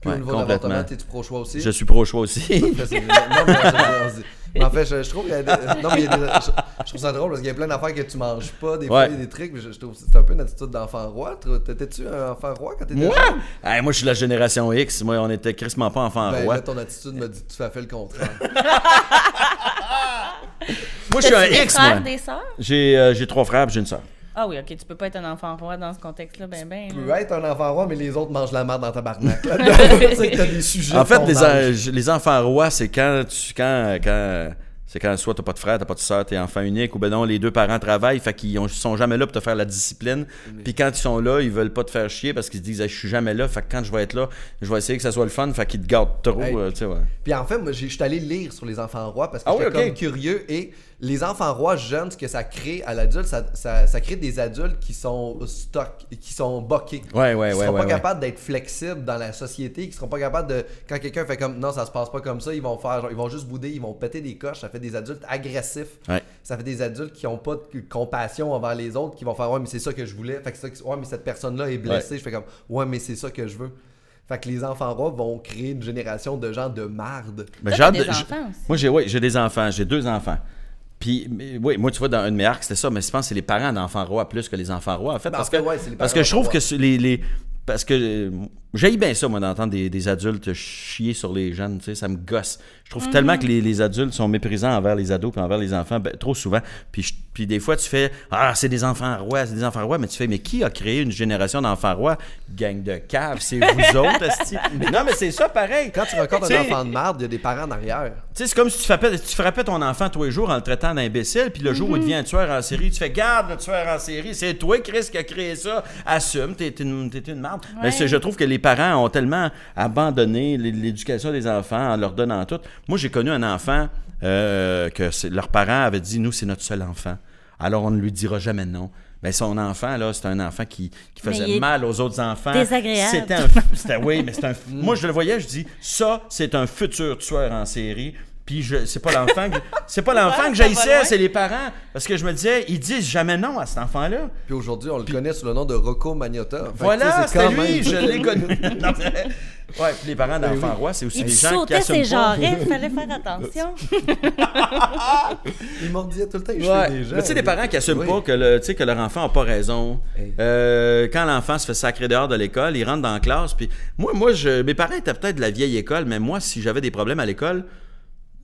Puis Ouais, au niveau de l'avortement, t'es-tu pro-choix aussi? Je suis pro-choix aussi. Non, mais, mais en fait, je, je trouve qu'il y a des- non, mais il y a des- je, je trouve ça drôle parce qu'il y a plein d'affaires que tu manges pas. Des fois, Ouais. il y a des trucs. mais Je, je trouve que c'est un peu une attitude d'enfant roi. T'étais-tu un enfant roi quand t'étais Moi? jeune? Hey, moi, je suis la génération X. Moi, on était crissement pas enfant Ben, roi. là, ton attitude me dit que tu as fait le contraire. Moi, je suis un X, frères, moi. des sœurs? J'ai euh, j'ai trois frères et j'ai une sœur. Ah oui, ok, tu peux pas être un enfant roi dans ce contexte-là, ben ben. tu là. peux être un enfant roi, mais les autres mangent la merde dans ta barnaque. c'est que t'as des sujets. En fait, les, fondages. en- les enfants rois, c'est quand tu quand quand c'est quand soit t'as pas de frère, t'as pas de soeur, t'es enfant unique, ou ben non, les deux parents travaillent, fait qu'ils ont- sont jamais là pour te faire la discipline. Puis quand ils sont là, ils veulent pas te faire chier parce qu'ils se disent Hey, je suis jamais là, fait que quand je vais être là, je vais essayer que ça soit le fun, fait qu'ils te gardent trop, Hey. euh, tu sais, ouais. Puis en fait, moi, j'ai- je suis allé lire sur les enfants rois parce que Ah j'étais oui, comme curieux et les enfants rois jeunes, ce que ça crée à l'adulte, ça, ça, ça crée des adultes qui sont stock, qui sont boqués. Ouais, ouais, qui ouais, seront ouais, pas ouais. capables d'être flexibles dans la société, qui seront pas capables de quand quelqu'un fait comme non ça se passe pas comme ça, ils vont faire genre, ils vont juste bouder, ils vont péter des coches, ça fait des adultes agressifs. Ouais. Ça fait des adultes qui ont pas de compassion envers les autres, qui vont faire ouais mais c'est ça que je voulais, fait que ça que- ouais mais cette personne là est blessée, je fais comme ouais mais c'est ça que je veux. Fait que les enfants rois vont créer une génération de gens de marde. Ben, j'ai de- des enfants aussi. Moi, j'ai ouais, j'ai des enfants, j'ai deux enfants. Puis, oui, moi, tu vois, dans un de mes arcs, c'était ça, mais je pense que c'est les parents d'enfants rois plus que les enfants rois, en fait. Ben, parce que, ouais, parce que je trouve que les. les- parce que j'aille bien ça, moi, d'entendre des, des adultes chier sur les jeunes, tu sais, ça me gosse. Je trouve tellement que les, les adultes sont méprisants envers les ados puis envers les enfants, ben, trop souvent. Puis, je- puis des fois, tu fais Ah, c'est des enfants rois, c'est des enfants rois, mais tu fais Mais qui a créé une génération d'enfants rois Gang de caves, c'est vous autres. Non, mais c'est ça, pareil. Quand tu rencontres Tu un enfant de marde, il y a des parents en arrière. Tu sais, c'est comme si tu frappais, tu frappais ton enfant tous les jours en le traitant d'imbécile, puis le jour où il devient un tueur en série, tu fais garde le tueur en série, c'est toi, Chris, qui a créé ça, assume, t'es t'es une, t'es une merde. Mais c'est- je trouve que les parents ont tellement abandonné l'é- l'éducation des enfants en leur donnant tout. Moi, j'ai connu un enfant euh, que leurs parents avaient dit, nous, c'est notre seul enfant. Alors, on ne lui dira jamais non. Mais son enfant, là, c'était un enfant qui, qui faisait mal aux autres enfants. désagréable. C'était un oui, mais c'est un moi je le voyais, je dis ça c'est un futur tueur en série. Puis je c'est pas l'enfant que c'est pas l'enfant que j'haïssais, c'est les parents parce que je me disais ils disent jamais non à cet enfant-là. Puis aujourd'hui, on le connaît sous le nom de Rocco Magnotta. Fait que, tu sais, Voilà, c'est quand lui, même- je l'ai connu. Non, mais- ouais, puis les parents d'enfants rois, c'est aussi Il des gens qui sautait assument ses pas. jarrets, il fallait faire attention. Il mordillait tout le temps les Ouais. cheveux des gens. Mais tu sais, des parents qui assument Oui. pas que, le, tu sais, que leur enfant n'a pas raison. Hey. Euh, quand l'enfant se fait sacrer dehors de l'école, il rentre dans la classe. Puis moi, moi je, mes parents étaient peut-être de la vieille école, mais moi, si j'avais des problèmes à l'école,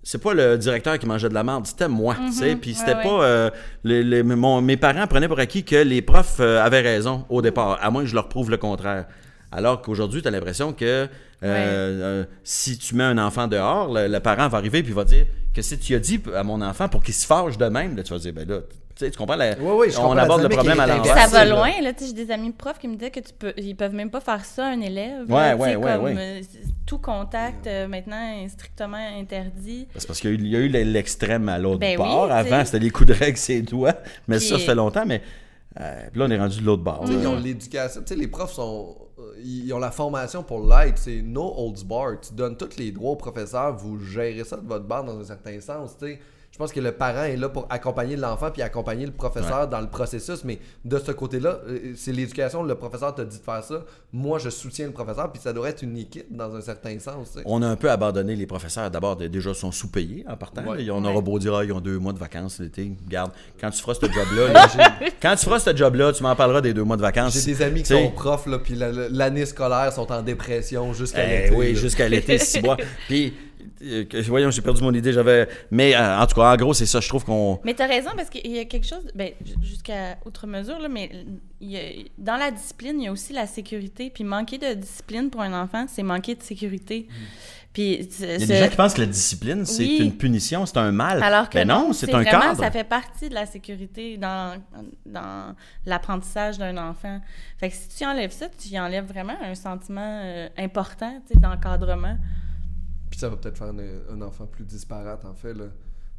c'est pas le directeur qui mangeait de la merde, c'était moi. tu sais. Puis c'était ouais, pas. euh, les- les- mon- mes parents prenaient pour acquis que les profs euh, avaient raison au départ, à moins que je leur prouve le contraire. Alors qu'aujourd'hui, tu as l'impression que euh, euh, si tu mets un enfant dehors, le, le parent va arriver puis va dire que si tu as dit à mon enfant pour qu'il se fâche de même, là, tu vas dire, ben là, tu sais, tu comprends? la- je on comprends aborde le problème à l'envers. Ça va loin, là. Tu sais, j'ai des amis profs qui me disaient que tu peux, ils peuvent même pas faire ça à un élève. Ouais, là, tu sais, ouais, ouais, comme, ouais. tout contact euh, maintenant est strictement interdit. C'est parce qu'il y a eu- il y a eu l'extrême à l'autre Ben bord. oui, Avant, tu sais. c'était les coups de règle, ses doigts. Mais ça, Puis- ça fait longtemps. Mais euh, puis là, on est rendu de l'autre bord. Ils ont l'éducation. Tu sais, les profs sont. euh, Ils ont la formation pour l'être. C'est no holds bar. Tu donnes tous les droits au professeur. Vous gérez ça de votre barre dans un certain sens. Tu sais. Je pense que le parent est là pour accompagner l'enfant puis accompagner le professeur dans le processus. Mais de ce côté-là, euh, c'est l'éducation. Le professeur t'a dit de faire ça. Moi, je soutiens le professeur. Puis ça devrait être une équipe dans un certain sens. tu sais. On a un peu abandonné les professeurs. D'abord, déjà, sont sous-payés en partant. Ouais. là. On Ouais. aura beau dire, ah, ils ont deux mois de vacances l'été. Regarde, quand tu feras ce job-là, là, quand tu feras ce job-là, tu m'en parleras des deux mois de vacances. J'ai des amis qui sont profs, là, puis la- la- l'année scolaire sont en dépression jusqu'à Eh l'été. oui, jusqu'à l'été, six mois. Puis, voyons, j'ai perdu mon idée. J'avais. Mais euh, en tout cas, en gros, c'est ça. Je trouve qu'on. Mais tu as raison parce qu'il y a quelque chose, ben, jusqu'à outre mesure, là, mais il y a- dans la discipline, il y a aussi la sécurité. Puis manquer de discipline pour un enfant, c'est manquer de sécurité. Puis Il y a des gens qui pensent que la discipline, c'est Oui. une punition, c'est un mal. Alors que Ben non, c'est un vraiment, cadre. ça fait partie de la sécurité dans, dans l'apprentissage d'un enfant. Fait que si tu enlèves ça, tu y enlèves vraiment un sentiment euh, important, d'encadrement. Puis ça va peut-être faire un, un enfant plus disparate, en fait. Là.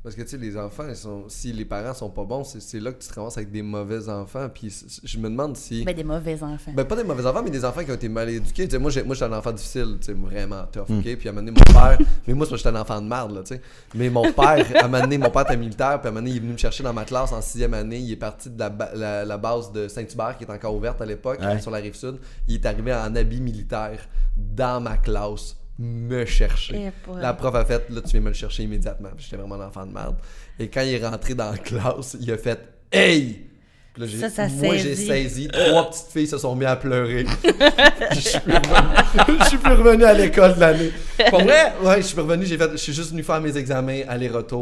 Parce que, tu sais, les enfants, ils sont, si les parents sont pas bons, c'est, là que tu te ramasses avec des mauvais enfants. Puis je me demande si. Ben, des mauvais enfants. Ben, pas des mauvais enfants, mais des enfants qui ont été mal éduqués. Tu sais, moi, j'ai, moi, j'étais un enfant difficile, tu sais, vraiment tough, Hmm. OK? Puis à un moment donné, mon père... mais moi, c'est parce que j'étais un enfant de merde, là, tu sais. Mais mon père, à un moment donné, mon père était militaire, puis à un moment donné, il est venu me chercher dans ma classe en sixième année. Il est parti de la, ba- la, la base de Saint-Hubert, qui est encore ouverte à l'époque, Ouais. sur la Rive-Sud. Il est arrivé en habit militaire dans ma classe, me chercher. Eh. La prof a fait, là, tu viens me le chercher immédiatement. J'étais vraiment un enfant de merde. Et quand il est rentré dans la classe, il a fait Hey! Là, j'ai- Ça, ça moi, j'ai saisi. Trois petites filles se sont mis à pleurer. je, suis plus revenu, je suis plus revenu à l'école de l'année. Pour vrai? Ouais, je suis plus revenu. J'ai fait, je suis juste venu faire mes examens aller-retour.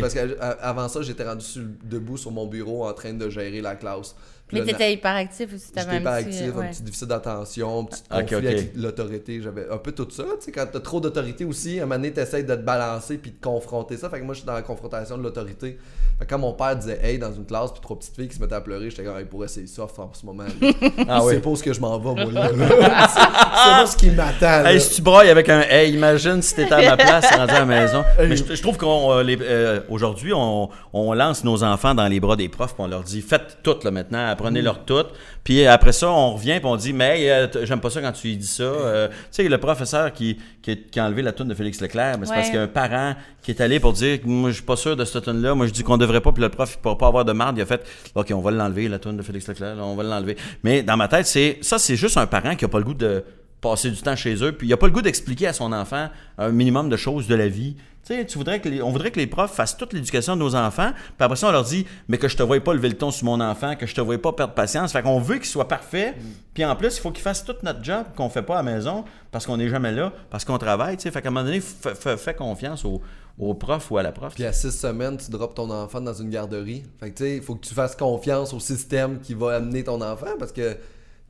Parce qu'avant ça, j'étais rendu sur- debout sur mon bureau en train de gérer la classe. Puis Mais là, t'étais hyperactif aussi, t'avais un pas petit... actif, un ouais. petit déficit d'attention, un petit conflit avec l'autorité. J'avais un peu tout ça. Tu sais, quand t'as trop d'autorité aussi, à un moment donné, t'essayes de te balancer puis de confronter ça. Fait que moi, je suis dans la confrontation de l'autorité. Fait que quand mon père disait hey dans une classe puis trois petites filles qui se mettaient à pleurer, j'étais comme, hey, pour c'est soft en ce moment. Ah c'est oui. pas où ce que je m'en vais, moi, là. c'est c'est pas ce qui m'attend. Hey, si tu brailles avec un hey, imagine si t'étais à ma place, rendu à la maison. Mais je, je trouve qu'aujourd'hui, on, on lance nos enfants dans les bras des profs, puis on leur dit faites tout là maintenant, apprenez-leur tout. Puis après ça, on revient, puis on dit mais hey, euh, j'aime pas ça quand tu lui dis ça. Euh, tu sais, le professeur qui, qui, a- qui a enlevé la toune de Félix Leclerc, mais c'est Ouais. parce qu'il y a un parent qui est allé pour dire moi je suis pas sûr de cette toune là, moi je dis qu'on devrait pas, puis le prof il pourra pas avoir de marde, il a fait ok on va l'enlever la toune de Félix Leclerc, là, on va l'enlever. Mais dans ma tête c'est ça c'est juste un parent qui a pas le goût de passer du temps chez eux, puis il a pas le goût d'expliquer à son enfant un minimum de choses de la vie. Tu Tu sais, tu voudrais que les- on voudrait que les profs fassent toute l'éducation de nos enfants, puis après ça, on leur dit Mais que je te voie pas lever le ton sur mon enfant, que je te voie pas perdre patience. Fait qu'on veut qu'il soit parfait, puis en plus, il faut qu'il fasse tout notre job qu'on fait pas à la maison, parce qu'on n'est jamais là, parce qu'on travaille. tu sais. Fait qu'à un moment donné, fais, confiance au, au prof ou à la prof. Puis à six semaines, tu drops ton enfant dans une garderie. Fait que tu sais, il faut que tu fasses confiance au système qui va amener ton enfant parce que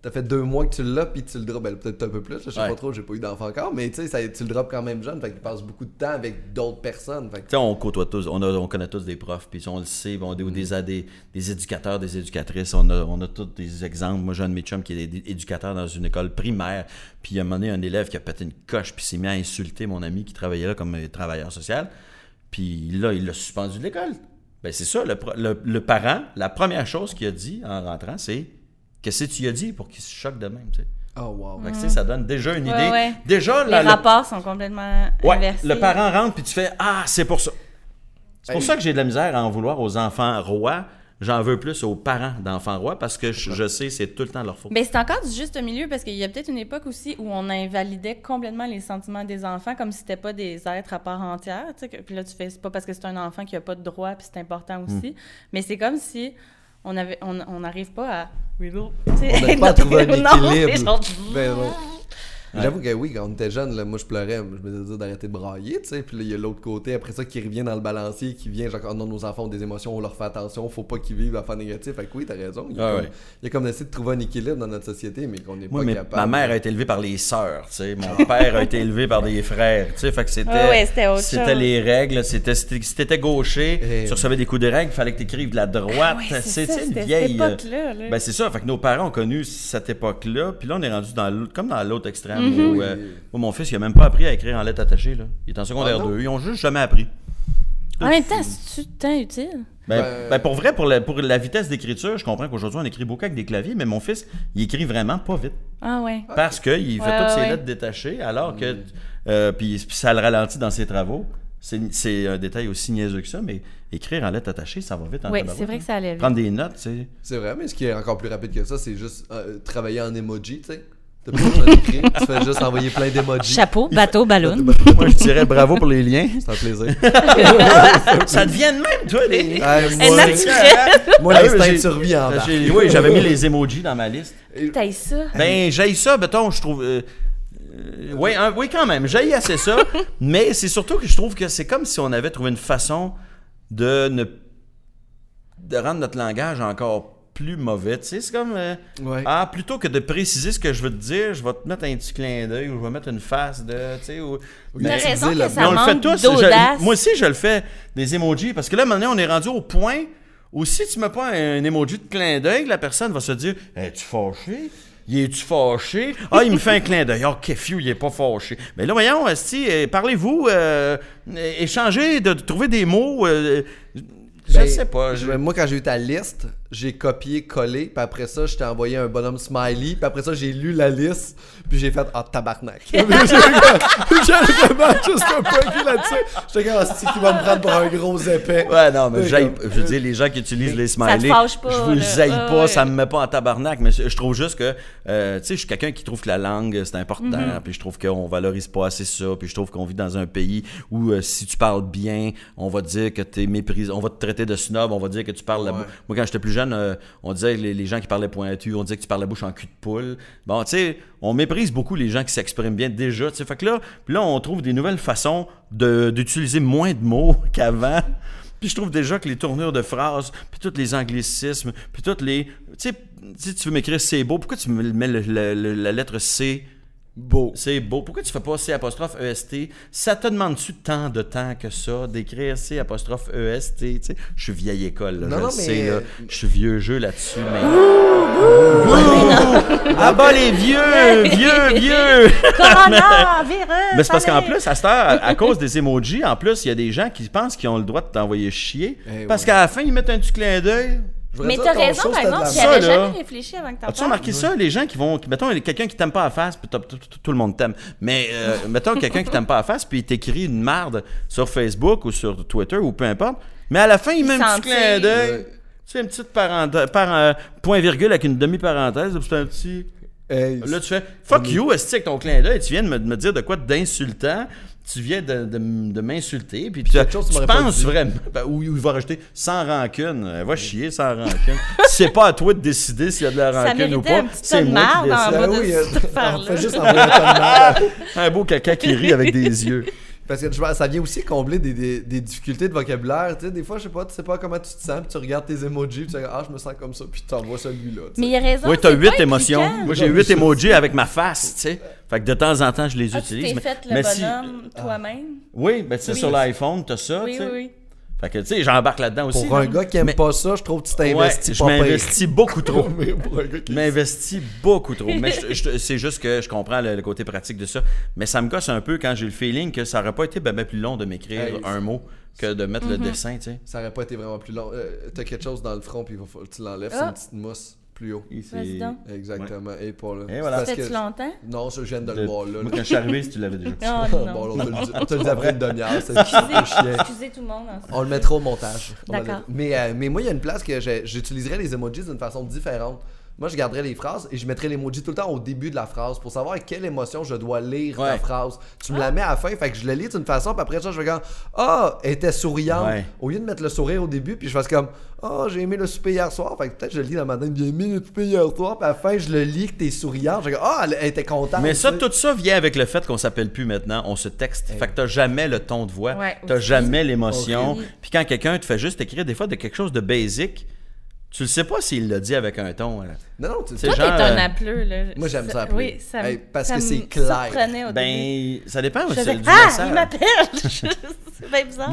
t'as fait deux mois que tu l'as puis tu le drops. Ben, peut-être un peu plus, je sais Ouais. pas trop, j'ai pas eu d'enfant encore, mais tu sais, tu le drops quand même jeune. Fait qu'il passe beaucoup de temps avec d'autres personnes. Fait que Tu on côtoie tous, on, a- on connaît tous des profs, puis on le sait, on a des, des, des, des éducateurs, des éducatrices, on a, on a tous des exemples. Moi, j'ai un de mes chums qui est éducateur dans une école primaire, puis il a mené un élève qui a pété une coche, puis s'est mis à insulter mon ami qui travaillait là comme euh, travailleur social, puis là, il l'a suspendu de l'école. Ben, c'est ça, le, pro- le, le parent, la première chose qu'il a dit en rentrant, c'est Qu'est-ce que tu lui as dit pour qu'il se choque de même, tu sais? Oh wow. Fait que, tu sais, ça donne déjà une idée. ouais. Déjà, Les la- le- rapports sont complètement Ouais, inversés. le parent rentre puis tu fais Ah, c'est pour ça. C'est pour Hey. ça que j'ai de la misère à en vouloir aux enfants rois. J'en veux plus aux parents d'enfants rois parce que je, je sais c'est tout le temps leur faute. Mais c'est encore du juste milieu parce qu'il y a peut-être une époque aussi où on invalidait complètement les sentiments des enfants comme si c'était pas des êtres à part entière. tu sais, que- Puis là, tu fais, c'est pas parce que c'est un enfant qui a pas de droit, puis c'est important aussi. Mais c'est comme si on avait, on on n'arrive pas à. On n'arrive pas à trouver un Non, équilibre. c'est genre- Ben non. J'avoue que oui, quand on était jeune, là, moi je pleurais, je me disais d'arrêter de brailler, tu sais. Puis là, il y a l'autre côté, après ça, qui revient dans le balancier, qui vient, genre, oh non, nos enfants ont des émotions, on leur fait attention, faut pas qu'ils vivent à faire négatif. Fait que oui, t'as raison. Il y a, Ah comme, ouais. il y a comme d'essayer de trouver un équilibre dans notre société, mais qu'on n'est pas mais capable. ma mère a été élevée par les sœurs, tu sais. Mon père a été élevé par des frères, tu sais. Fait que c'était, ouais, c'était les règles. C'était, c'était- si t'étais gaucher, tu recevais des coups de règle, il fallait que t'écrives de la droite. Ah Ouais, c'est, une c'était vieille. cette époque-là. là. Ben c'est ça, fait que nos parents ont connu cette époque-là, puis là on est rendu dans comme dans l'autre extrême. Où, euh, moi, mon fils il a même pas appris à écrire en lettres attachées là. Il est en secondaire Ah non? 2, ils ont juste jamais appris. En même temps, c'est-tu tant utile? Ben, Ben- ben, pour vrai, pour la, pour la vitesse d'écriture, je comprends qu'aujourd'hui on écrit beaucoup avec des claviers, mais mon fils, il écrit vraiment pas vite. Ah ouais. Parce qu'il fait Ouais, toutes ses ouais. lettres détachées, alors que. euh, puis, puis ça le ralentit dans ses travaux. C'est c'est un détail aussi niaiseux que ça, mais écrire en lettres attachées, ça va vite en Oui, c'est vrai hein. que ça allait vite. Prendre des notes, tu sais. C'est vrai, mais ce qui est encore plus rapide que ça, c'est juste euh, travailler en emoji, tu sais. T'as pas besoin d'écrire, tu fais juste envoyer plein d'emojis. Chapeau, bateau, ballon. Moi, je dirais bravo pour les liens. C'est un plaisir. ça devient de même, toi, les liens. Moi, naturelle. moi Ah oui, l'instinct j'ai- de survie en bas. J'ai- Oui, j'avais mis les emojis dans ma liste. T'as ça. Ben, j'aille ça, mettons, je trouve. euh, euh, oui, un- oui, quand même, j'aille assez ça. mais c'est surtout que je trouve que c'est comme si on avait trouvé une façon de ne. de rendre notre langage encore plus mauvais. Tu sais, c'est comme. euh, Ouais. Ah, plutôt que de préciser ce que je veux te dire, je vais te mettre un petit clin d'œil ou je vais mettre une face de. Tu sais, ou. Mais raison que là, ça Mais on le fait manque tous. Je- moi aussi, je le fais, des emojis. Parce que là, maintenant, on est rendu au point où si tu mets pas un, emoji de clin d'œil, la personne va se dire Es-tu fâché? Il est-tu fâché? Ah, il me fait un clin d'œil. Ah, Kefiu, il est pas fâché. Mais là, voyons, esti, euh, parlez-vous, euh, échangez, de, de trouver des mots. euh, je Ben, sais pas. je- je- moi, quand j'ai eu ta liste, j'ai copié, collé, puis après ça, je t'ai envoyé un bonhomme smiley, puis après ça, j'ai lu la liste, puis j'ai fait Ah, tabarnak. j'ai vraiment juste un peu là-dessus. J'étais comme, Hostie, qui va me prendre pour un gros épais? Ouais, non, mais C'est comme- je veux dire, les gens qui utilisent les Ça te smileys, pas, je vous haïs Ah, pas, ouais. ça me met pas en tabarnak, mais je trouve juste que, euh, tu sais, je suis quelqu'un qui trouve que la langue, c'est important, Mm-hmm. puis je trouve qu'on valorise pas assez ça, puis je trouve qu'on vit dans un pays où euh, si tu parles bien, on va te dire que t'es méprisé, on va te traiter de snob, on va dire que tu parles la Ouais. Moi, quand j'étais plus jeune, euh, on disait les, gens qui parlaient pointu, on disait que tu parles la bouche en cul de poule. Bon, tu sais, on méprise beaucoup les gens qui s'expriment bien déjà. Fait que là, là, on trouve des nouvelles façons d'utiliser moins de mots qu'avant. Puis je trouve déjà que les tournures de phrases, puis tous les anglicismes, puis toutes les... Tu sais, si tu veux m'écrire c'est beau, pourquoi tu me mets la lettre C Beau. c'est beau. Pourquoi tu fais pas C apostrophe EST? Ça te demande-tu tant de temps que ça d'écrire C apostrophe EST? Tu sais, je suis vieille école, là, Non, je non, le mais- sais, là. Je suis vieux jeu là-dessus, mais... ah bah les vieux, vieux, vieux! Corona, virus. Mais c'est parce qu'en plus, à cette heure, à, à cause des emojis, en plus, il y a des gens qui pensent qu'ils ont le droit de t'envoyer chier. Eh parce ouais. qu'à la fin, ils mettent un petit clin d'œil. Mais t'as raison, par exemple, j'avais jamais réfléchi avant que t'en As-tu parles. remarqué ça? Les gens qui vont. Mettons, quelqu'un qui t'aime pas à face, puis tout, le monde t'aime. Mais mettons quelqu'un qui t'aime pas à face, puis il t'écrit une marde sur Facebook ou sur Twitter ou peu importe. Mais à la fin, il met un petit clin d'œil. Tu sais, une petite parenthèse, par, euh, point virgule avec une demi-parenthèse, puis c'est un petit. Hey, Là, tu fais fuck you, est avec ton clin d'œil, tu viens de me, de me dire de quoi d'insultant, tu viens de, de de m'insulter, puis tu, quelque chose que tu tu penses vraiment, ben, ou il va rajouter sans rancune, Euh, va chier sans rancune. c'est pas à toi de décider s'il y a de la rancune ou pas, c'est moi qui décide. de oui, euh, on fait juste envoyer un ton de. Un beau caca qui rit avec des yeux. Parce que je vois, ça vient aussi combler des, des, des difficultés de vocabulaire. Tu sais, des fois, je sais pas, tu sais pas comment tu te sens, puis tu regardes tes emojis, puis tu dis Ah, je me sens comme ça, puis tu envoies celui-là. tu. Mais il a raison. Oui, t'as huit émotions. impliquant. Moi, j'ai huit emojis avec ma face, tu sais. Fait que de temps en temps, je les Ah, tu utilise. t'es mais- fait le mais si- bonhomme toi-même? Oui, ben tu sais, Oui. sur l'iPhone, t'as ça, Oui, tu oui, oui. Fait que, tu sais, j'embarque là-dedans aussi. Pour un là. gars qui aime Mais- pas ça, je trouve que tu Ouais, t'investis je pas pire. m'investis beaucoup trop. Mais pour un gars qui Je m'investis beaucoup trop. Mais je- je- c'est juste que je comprends le, le côté pratique de ça. Mais ça me gosse un peu quand j'ai le feeling que ça aurait pas été ben, ben plus long de m'écrire Hey, un mot que de mettre Mm-hmm. le dessin, tu sais. Ça aurait pas été vraiment plus long. Euh, T'as quelque chose dans le front, puis il va falloir que tu l'enlèves. C'est Ah. une petite mousse plus haut. Donc. Exactement. Et pas là. Et voilà. Fait-tu que- longtemps? Non, ça, je viens de de- le voir là. Moi, quand je suis arrivé, si tu l'avais déjà. Oh non. bon, là, on te le dit- on te le dit après une demi-heure. C'est Excusez, excusez tout le monde. en On le mettra au montage. D'accord. le- Mais, euh, mais moi, il y a une place que j'utiliserais les emojis d'une façon différente. Moi, je garderais les phrases et je mettrais l'emoji tout le temps au début de la phrase pour savoir quelle émotion je dois lire la phrase. Tu me la mets à la fin, fait que je le lis d'une façon, puis après ça, je vais comme Ah, elle était souriante. Ouais. Au lieu de mettre le sourire au début, puis je fasse comme Ah, j'ai aimé le souper hier soir. Fait que peut-être je le lis dans ma tête, j'ai aimé le souper hier soir, puis à la fin, je le lis que t'es souriante. Je vais comme Ah, elle, elle était contente. Mais ça, tout ça vient avec le fait qu'on s'appelle plus maintenant, on se texte. Fait que t'as jamais le ton de voix, Ouais, t'as jamais l'émotion. Puis quand quelqu'un te fait juste écrire des fois de quelque chose de basic, tu le sais pas s'il l'a dit avec un ton. là. Non, non, tu C'est Toi, genre, t'es un euh, appeleux, là. Moi, j'aime ça appeler. Oui, ça me- Hey, parce ça que c'est clair. au début. Ben, ça dépend faisais, du ah, message. il m'appelle! c'est bien bizarre.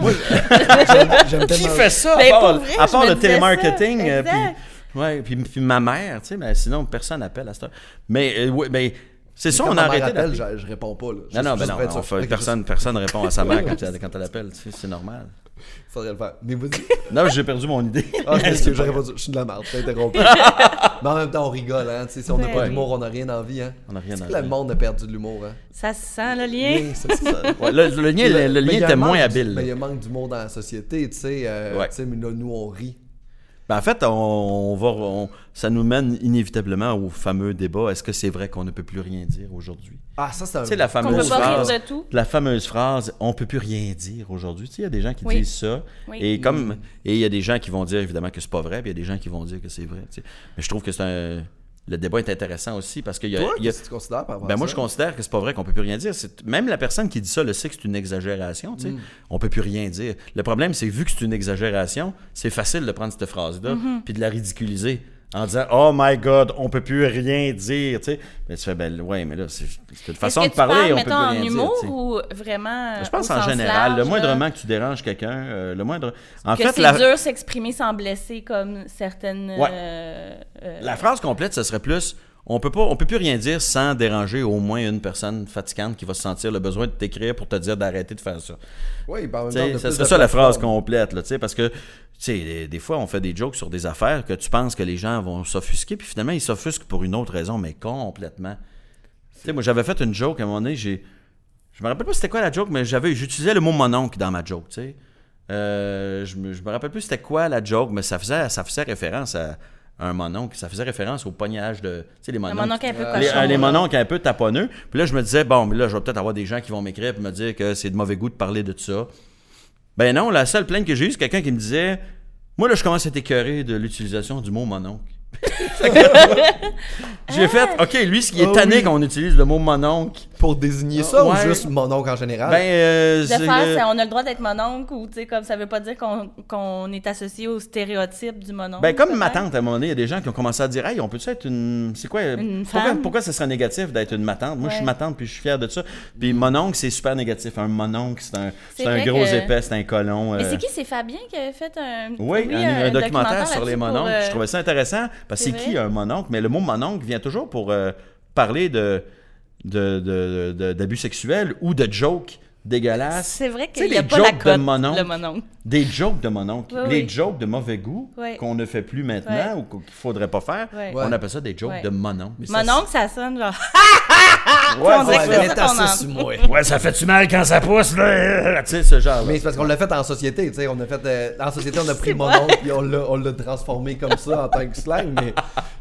J'aime- J'aime Qui fait ça Ben, à part, vrai, à part le télémarketing? ça. euh, puis, ouais, puis, puis ma mère, tu sais, mais sinon personne n'appelle à cette heure. Mais, euh, ouais, ben, c'est ça, on a arrêté appelle, je, je réponds pas. Là. Non, non, ben non, fait- personne, personne répond à sa mère quand, elle- quand elle appelle. tu sais, C'est normal. Faudrait le faire. Mais. Non, j'ai perdu mon idée. Ah, je m'excuse, j'aurais pas dû. Je suis de la merde, je t'ai interrompu. Mais en même temps, on rigole, hein. Si on n'a pas d'humour, on n'a rien envie, hein. On n'a rien que le monde a perdu de l'humour, hein? Ça se sent, le lien? Oui, c'est ça. Ouais, le, le lien, le, lien était moins habile. Mais il y a un manque d'humour dans la société, tu sais. euh, Ouais. tu sais, mais là, nous, on rit. Ben, en fait, on, on va, on- ça nous mène inévitablement au fameux débat est-ce que c'est vrai qu'on ne peut plus rien dire aujourd'hui? Ah, ça. Tu sais, la fameuse peut pas rire phrase. de tout. La fameuse phrase on peut plus rien dire aujourd'hui. Tu sais, il y a des gens qui Oui. disent ça. Oui. Et comme et il y a des gens qui vont dire évidemment que c'est pas vrai, puis il y a des gens qui vont dire que c'est vrai. tu sais. Mais je trouve que c'est un. Le débat est intéressant aussi parce qu'il y a. Toi, il y a- qu'est-ce que tu considères par rapport ben moi, ça? je considère que c'est pas vrai qu'on peut plus rien dire. C'est- Même la personne qui dit ça le sait que c'est une exagération. Tu Mm. sais. On peut plus rien dire. Le problème, c'est que vu que c'est une exagération, c'est facile de prendre cette phrase-là Mm-hmm. puis de la ridiculiser en disant Oh my God, on peut plus rien dire. Tu sais. Mais tu fais ben ouais, mais là, c'est une façon de parler. on peut plus rien en dire. humour tu sais. ou vraiment. Je pense au en sens général, large, le moindrement que tu déranges quelqu'un, euh, le moindre. En Que fait, c'est la, dur s'exprimer sans blesser comme certaines. Ouais. euh, euh, la phrase complète, ce serait plus on peut pas, on peut plus rien dire sans déranger au moins une personne fatigante qui va se sentir le besoin de t'écrire pour te dire d'arrêter de faire ça. Oui, ben, de ça serait ça la phrase complète, là, tu sais, parce que, des, des fois, on fait des jokes sur des affaires que tu penses que les gens vont s'offusquer, puis finalement, ils s'offusquent pour une autre raison, mais complètement. Tu sais, moi, j'avais fait une joke à un moment donné, j'ai. Je me rappelle pas c'était quoi la joke, mais j'avais j'utilisais le mot mononcle dans ma joke, tu sais. Euh, je, me, je me rappelle plus c'était quoi la joke, mais ça faisait, ça faisait référence à un mononcle, ça faisait référence au pognage de. Tu sais, les mononcles. un peu Euh, Les, mononcles un peu taponneux. Puis là, je me disais, bon, mais là, je vais peut-être avoir des gens qui vont m'écrire et me dire que c'est de mauvais goût de parler de ça. Ben non, la seule plainte que j'ai eue, c'est quelqu'un qui me disait, moi, là, je commence à être écœuré de l'utilisation du mot mononcle. j'ai fait, OK, lui, ce qui est Ah tanné oui. qu'on utilise le mot mononcle, Pour désigner ça Ouais. ou juste mon oncle en général? ben, euh, De c'est- faire, c'est- on a le droit d'être mononcle ou, tu sais, comme ça veut pas dire qu'on qu'on est associé au stéréotype du mononcle. Ben, comme ma tante, à un moment donné, il y a des gens qui ont commencé à dire Hey, on peut-tu être une. C'est quoi Une pourquoi, femme? pourquoi ça serait négatif d'être une matante Moi, je suis Ouais. matante puis je suis fier de ça. Puis mon oncle, c'est super négatif. Un mononcle, c'est un, C'est un gros que- épais, c'est un colon. Mais euh, c'est qui? C'est Fabien qui avait fait un, Oui, un, un documentaire sur les mononcles. euh, Je trouvais ça intéressant parce que c'est qui un mononcle Mais le mot mononcle vient toujours pour euh, parler de, de, de- de- d'abus sexuels ou de jokes dégueulasses. C'est vrai qu'il n'y a pas la jokes de cote, mon oncle. le mononcle. Des jokes de mon oncle. Oui, les oui. jokes de mauvais goût Oui. qu'on ne fait plus maintenant ou qu'il faudrait pas faire. On appelle ça des jokes de mon oncle. Mais ça, Mononcle, ça sonne genre. Ouais, on dirait c'est que ça. ça moi. Ouais, ça fait-tu mal quand ça pousse, là? Tu sais, ce genre. Mais c'est parce qu'on l'a fait en société, tu sais, on a fait euh, en société on a pris C'est mon vrai. oncle puis on l'a on l'a transformé comme ça en tant que slang mais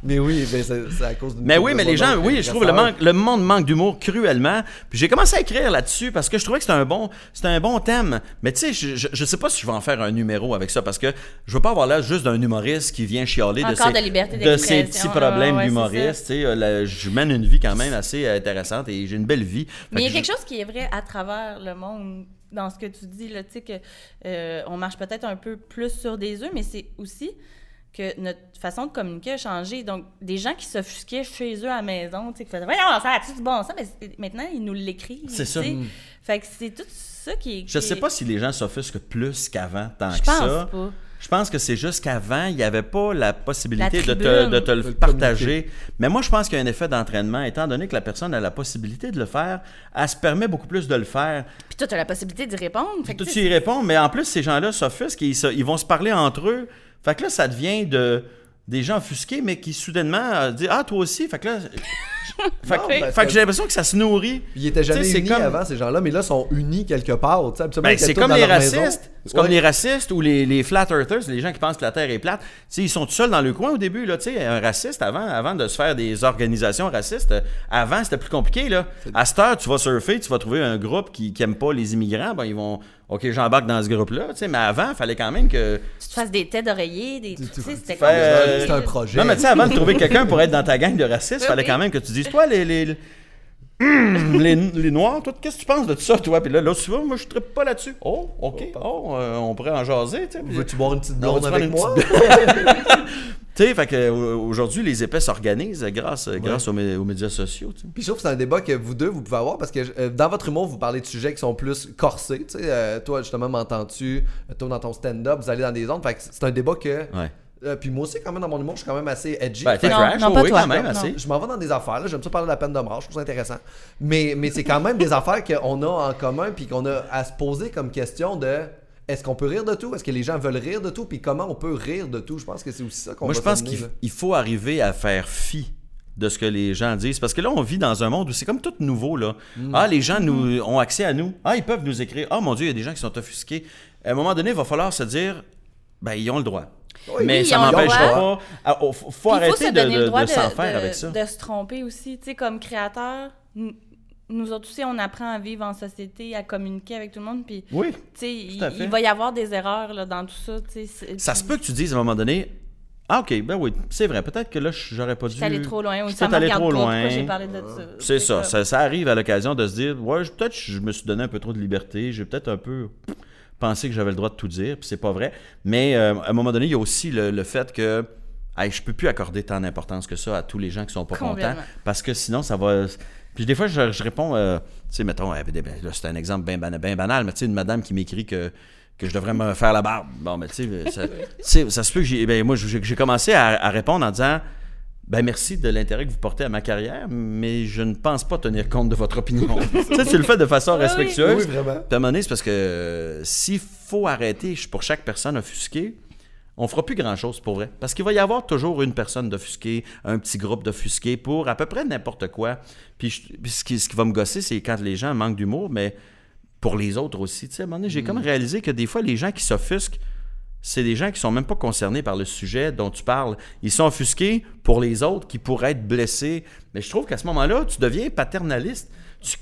mais oui, mais c'est à cause d'une Mais oui, de mais les gens, oui, je trouve le, manque, le monde manque d'humour cruellement. Puis j'ai commencé à écrire là-dessus parce que je trouvais que c'était un bon, c'était un bon thème. Mais tu sais, je, je, je sais pas si je vais en faire un numéro avec ça parce que je veux pas avoir là juste d'un humoriste qui vient chialer de ses, de de ses petits problèmes ouais, c'est d'humoriste. Tu sais, euh, je mène une vie quand même assez intéressante et j'ai une belle vie. Mais il y a que quelque chose qui est vrai à travers le monde dans ce que tu dis, là, tu sais, que euh, on marche peut-être un peu plus sur des œufs, mais c'est aussi que notre façon de communiquer a changé. Donc, des gens qui s'offusquaient chez eux à la maison, tu sais, qui faisaient « Voyons, ça a-tu du bon sens? » Mais c'est- maintenant, ils nous l'écrivent. C'est ça. Fait que c'est tout ça qui est... Je sais pas si les gens s'offusquent plus qu'avant, tant Je que pense ça. pas. Je pense que c'est juste qu'avant, il n'y avait pas la possibilité La de te, de te le De le partager. Mais moi, je pense qu'il y a un effet d'entraînement. Étant donné que la personne a la possibilité de le faire, elle se permet beaucoup plus de le faire. Puis toi, tu as la possibilité d'y répondre. Fait que, Toi, tu y réponds, mais en plus, ces gens-là s'offusquent et ils, se- ils vont se parler entre eux. Fait que là, ça devient de, des gens offusqués, mais qui soudainement euh, disent Ah, toi aussi. Fait que là. fait, que- Non, fait que j'ai l'impression que ça se nourrit. Ils étaient jamais unis comme- avant ces gens-là mais là ils sont unis quelque part, Ben, c'est comme les racistes. C'est comme les racistes ou les, les flat earthers, les gens qui pensent que la Terre est plate. Ils sont tout seuls dans le coin au début. Là, un raciste, avant, avant de se faire des organisations racistes, euh, avant, c'était plus compliqué. Là. À cette heure, tu vas surfer, tu vas trouver un groupe qui n'aime pas les immigrants. Ben, ils vont, OK, j'embarque dans ce groupe-là. Tu sais, mais avant, il fallait quand même que... tu te fasses des têtes d'oreiller, des... Tu sais, c'était fais, comme... euh, un projet. Non, mais tu sais, avant de trouver quelqu'un pour être dans ta gang de racistes, il fallait quand même que tu dises, toi, les... les Hum, les, les Noirs, toi, qu'est-ce que tu penses de ça, toi? Puis là, là, tu vois, moi, je ne pas là-dessus. Oh, OK. Oh, euh, on pourrait en jaser, tu sais. Veux-tu boire une petite On blonde avec moi? Tu sais, fait que, aujourd'hui, les épais s'organisent grâce, grâce aux, mé- aux médias sociaux. tu sais. Puis je trouve que c'est un débat que vous deux, vous pouvez avoir parce que euh, dans votre humour, vous parlez de sujets qui sont plus corsés. Tu sais, euh, toi, justement, m'entends-tu, euh, toi, dans ton stand-up, vous allez dans des zones. Fait que c'est un débat que. Ouais. euh, puis moi aussi, quand même, dans mon humour, je suis quand même assez edgy. Ben, t'es Non, trash, non, pas oui, toi. quand même, Non. assez. je m'en vais dans des affaires, là. J'aime ça parler de la peine de mort, je trouve ça intéressant. Mais, mais c'est quand même des affaires qu'on a en commun, puis qu'on a à se poser comme question de. Est-ce qu'on peut rire de tout? Est-ce que les gens veulent rire de tout? Puis comment on peut rire de tout? Je pense que c'est aussi ça qu'on Moi, va je pense qu'il faut arriver à faire fi de ce que les gens disent. Parce que là, on vit dans un monde où c'est comme tout nouveau. Là. Ah, les gens nous, ont accès à nous. Ah, ils peuvent nous écrire. Ah, mon Dieu, il y a des gens qui sont offusqués. À un moment donné, il va falloir se dire, ben, ils ont le droit. Oui, Mais oui, ça m'empêchera pas. Ah, oh, faut, faut Puis il faut arrêter se de, de- s'en faire de- avec ça. de se tromper aussi. Tu sais, comme créateur, nous autres aussi, on apprend à vivre en société, à communiquer avec tout le monde. Puis, tu Oui. sais, il, à fait. il va y avoir des erreurs là, dans tout ça. Ça se peut que tu dises à un moment donné, ah, ok, ben oui, c'est vrai, peut-être que là, j'aurais pas dû. Je suis allé trop loin ou Je ça allé trop loin. Pourquoi j'ai parlé de ça? C'est ça, ça, ça arrive à l'occasion de se dire, ouais, je- peut-être je me suis donné un peu trop de liberté, j'ai peut-être un peu pensé que j'avais le droit de tout dire, puis c'est pas vrai. Mais euh, à un moment donné, il y a aussi le, le fait que hey, je peux plus accorder tant d'importance que ça à tous les gens qui sont pas contents, parce que sinon, ça va... Puis des fois, je, je réponds, euh, tu sais, mettons, eh, ben, là, c'est un exemple bien banal, mais tu sais, une madame qui m'écrit que que je devrais me faire la barbe. Bon, mais tu sais, ça, se peut que j'ai... Ben, moi, j'ai commencé à, à répondre en disant... Ben merci de l'intérêt que vous portez à ma carrière, mais je ne pense pas tenir compte de votre opinion. tu sais, tu le fais de façon oui. respectueuse. Oui, vraiment. Puis à un moment donné, c'est parce que euh, s'il faut arrêter pour chaque personne offusquée, on fera plus grand-chose pour vrai. Parce qu'il va y avoir toujours une personne d'offusquée, un petit groupe d'offusqués pour à peu près n'importe quoi. Puis, je- puis ce, qui, ce qui va me gosser, c'est quand les gens manquent d'humour, mais pour les autres aussi. Tu sais, à un moment donné, j'ai comme réalisé que des fois, les gens qui s'offusquent, c'est des gens qui sont même pas concernés par le sujet dont tu parles. Ils sont offusqués pour les autres qui pourraient être blessés. Mais je trouve qu'à ce moment-là, tu deviens paternaliste.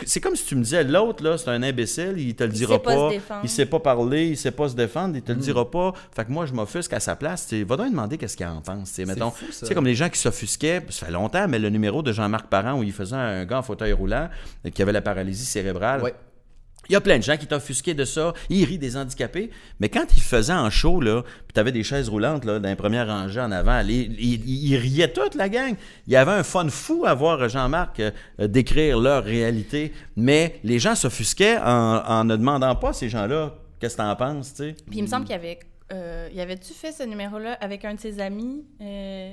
C'est comme si tu me disais l'autre là, c'est un imbécile, il te le Il dira sait pas se pas, défendre. il sait pas parler, il sait pas se défendre, il te le Mm. dira pas. Fait que moi je m'offusque à sa place. Tu va donc lui demander qu'est-ce qu'il en pense. tu sais, mettons, sais comme les gens qui s'offusquaient, ça fait longtemps, mais le numéro de Jean-Marc Parent où il faisait un gars en fauteuil roulant qui avait la paralysie cérébrale. Ouais. Il y a plein de gens qui t'offusquaient de ça. Ils rient des handicapés. Mais quand ils faisaient en show, là, puis t'avais des chaises roulantes là, dans les premières rangées en avant, ils, riaient toute la gang. Il y avait un fun fou à voir Jean-Marc euh, euh, décrire leur réalité. Mais les gens s'offusquaient en, ne demandant pas à ces gens-là qu'est-ce que t'en penses, tu sais. Puis il me semble qu'il y avait. Euh, y avait-tu fait ce numéro-là avec un de ses amis? Euh,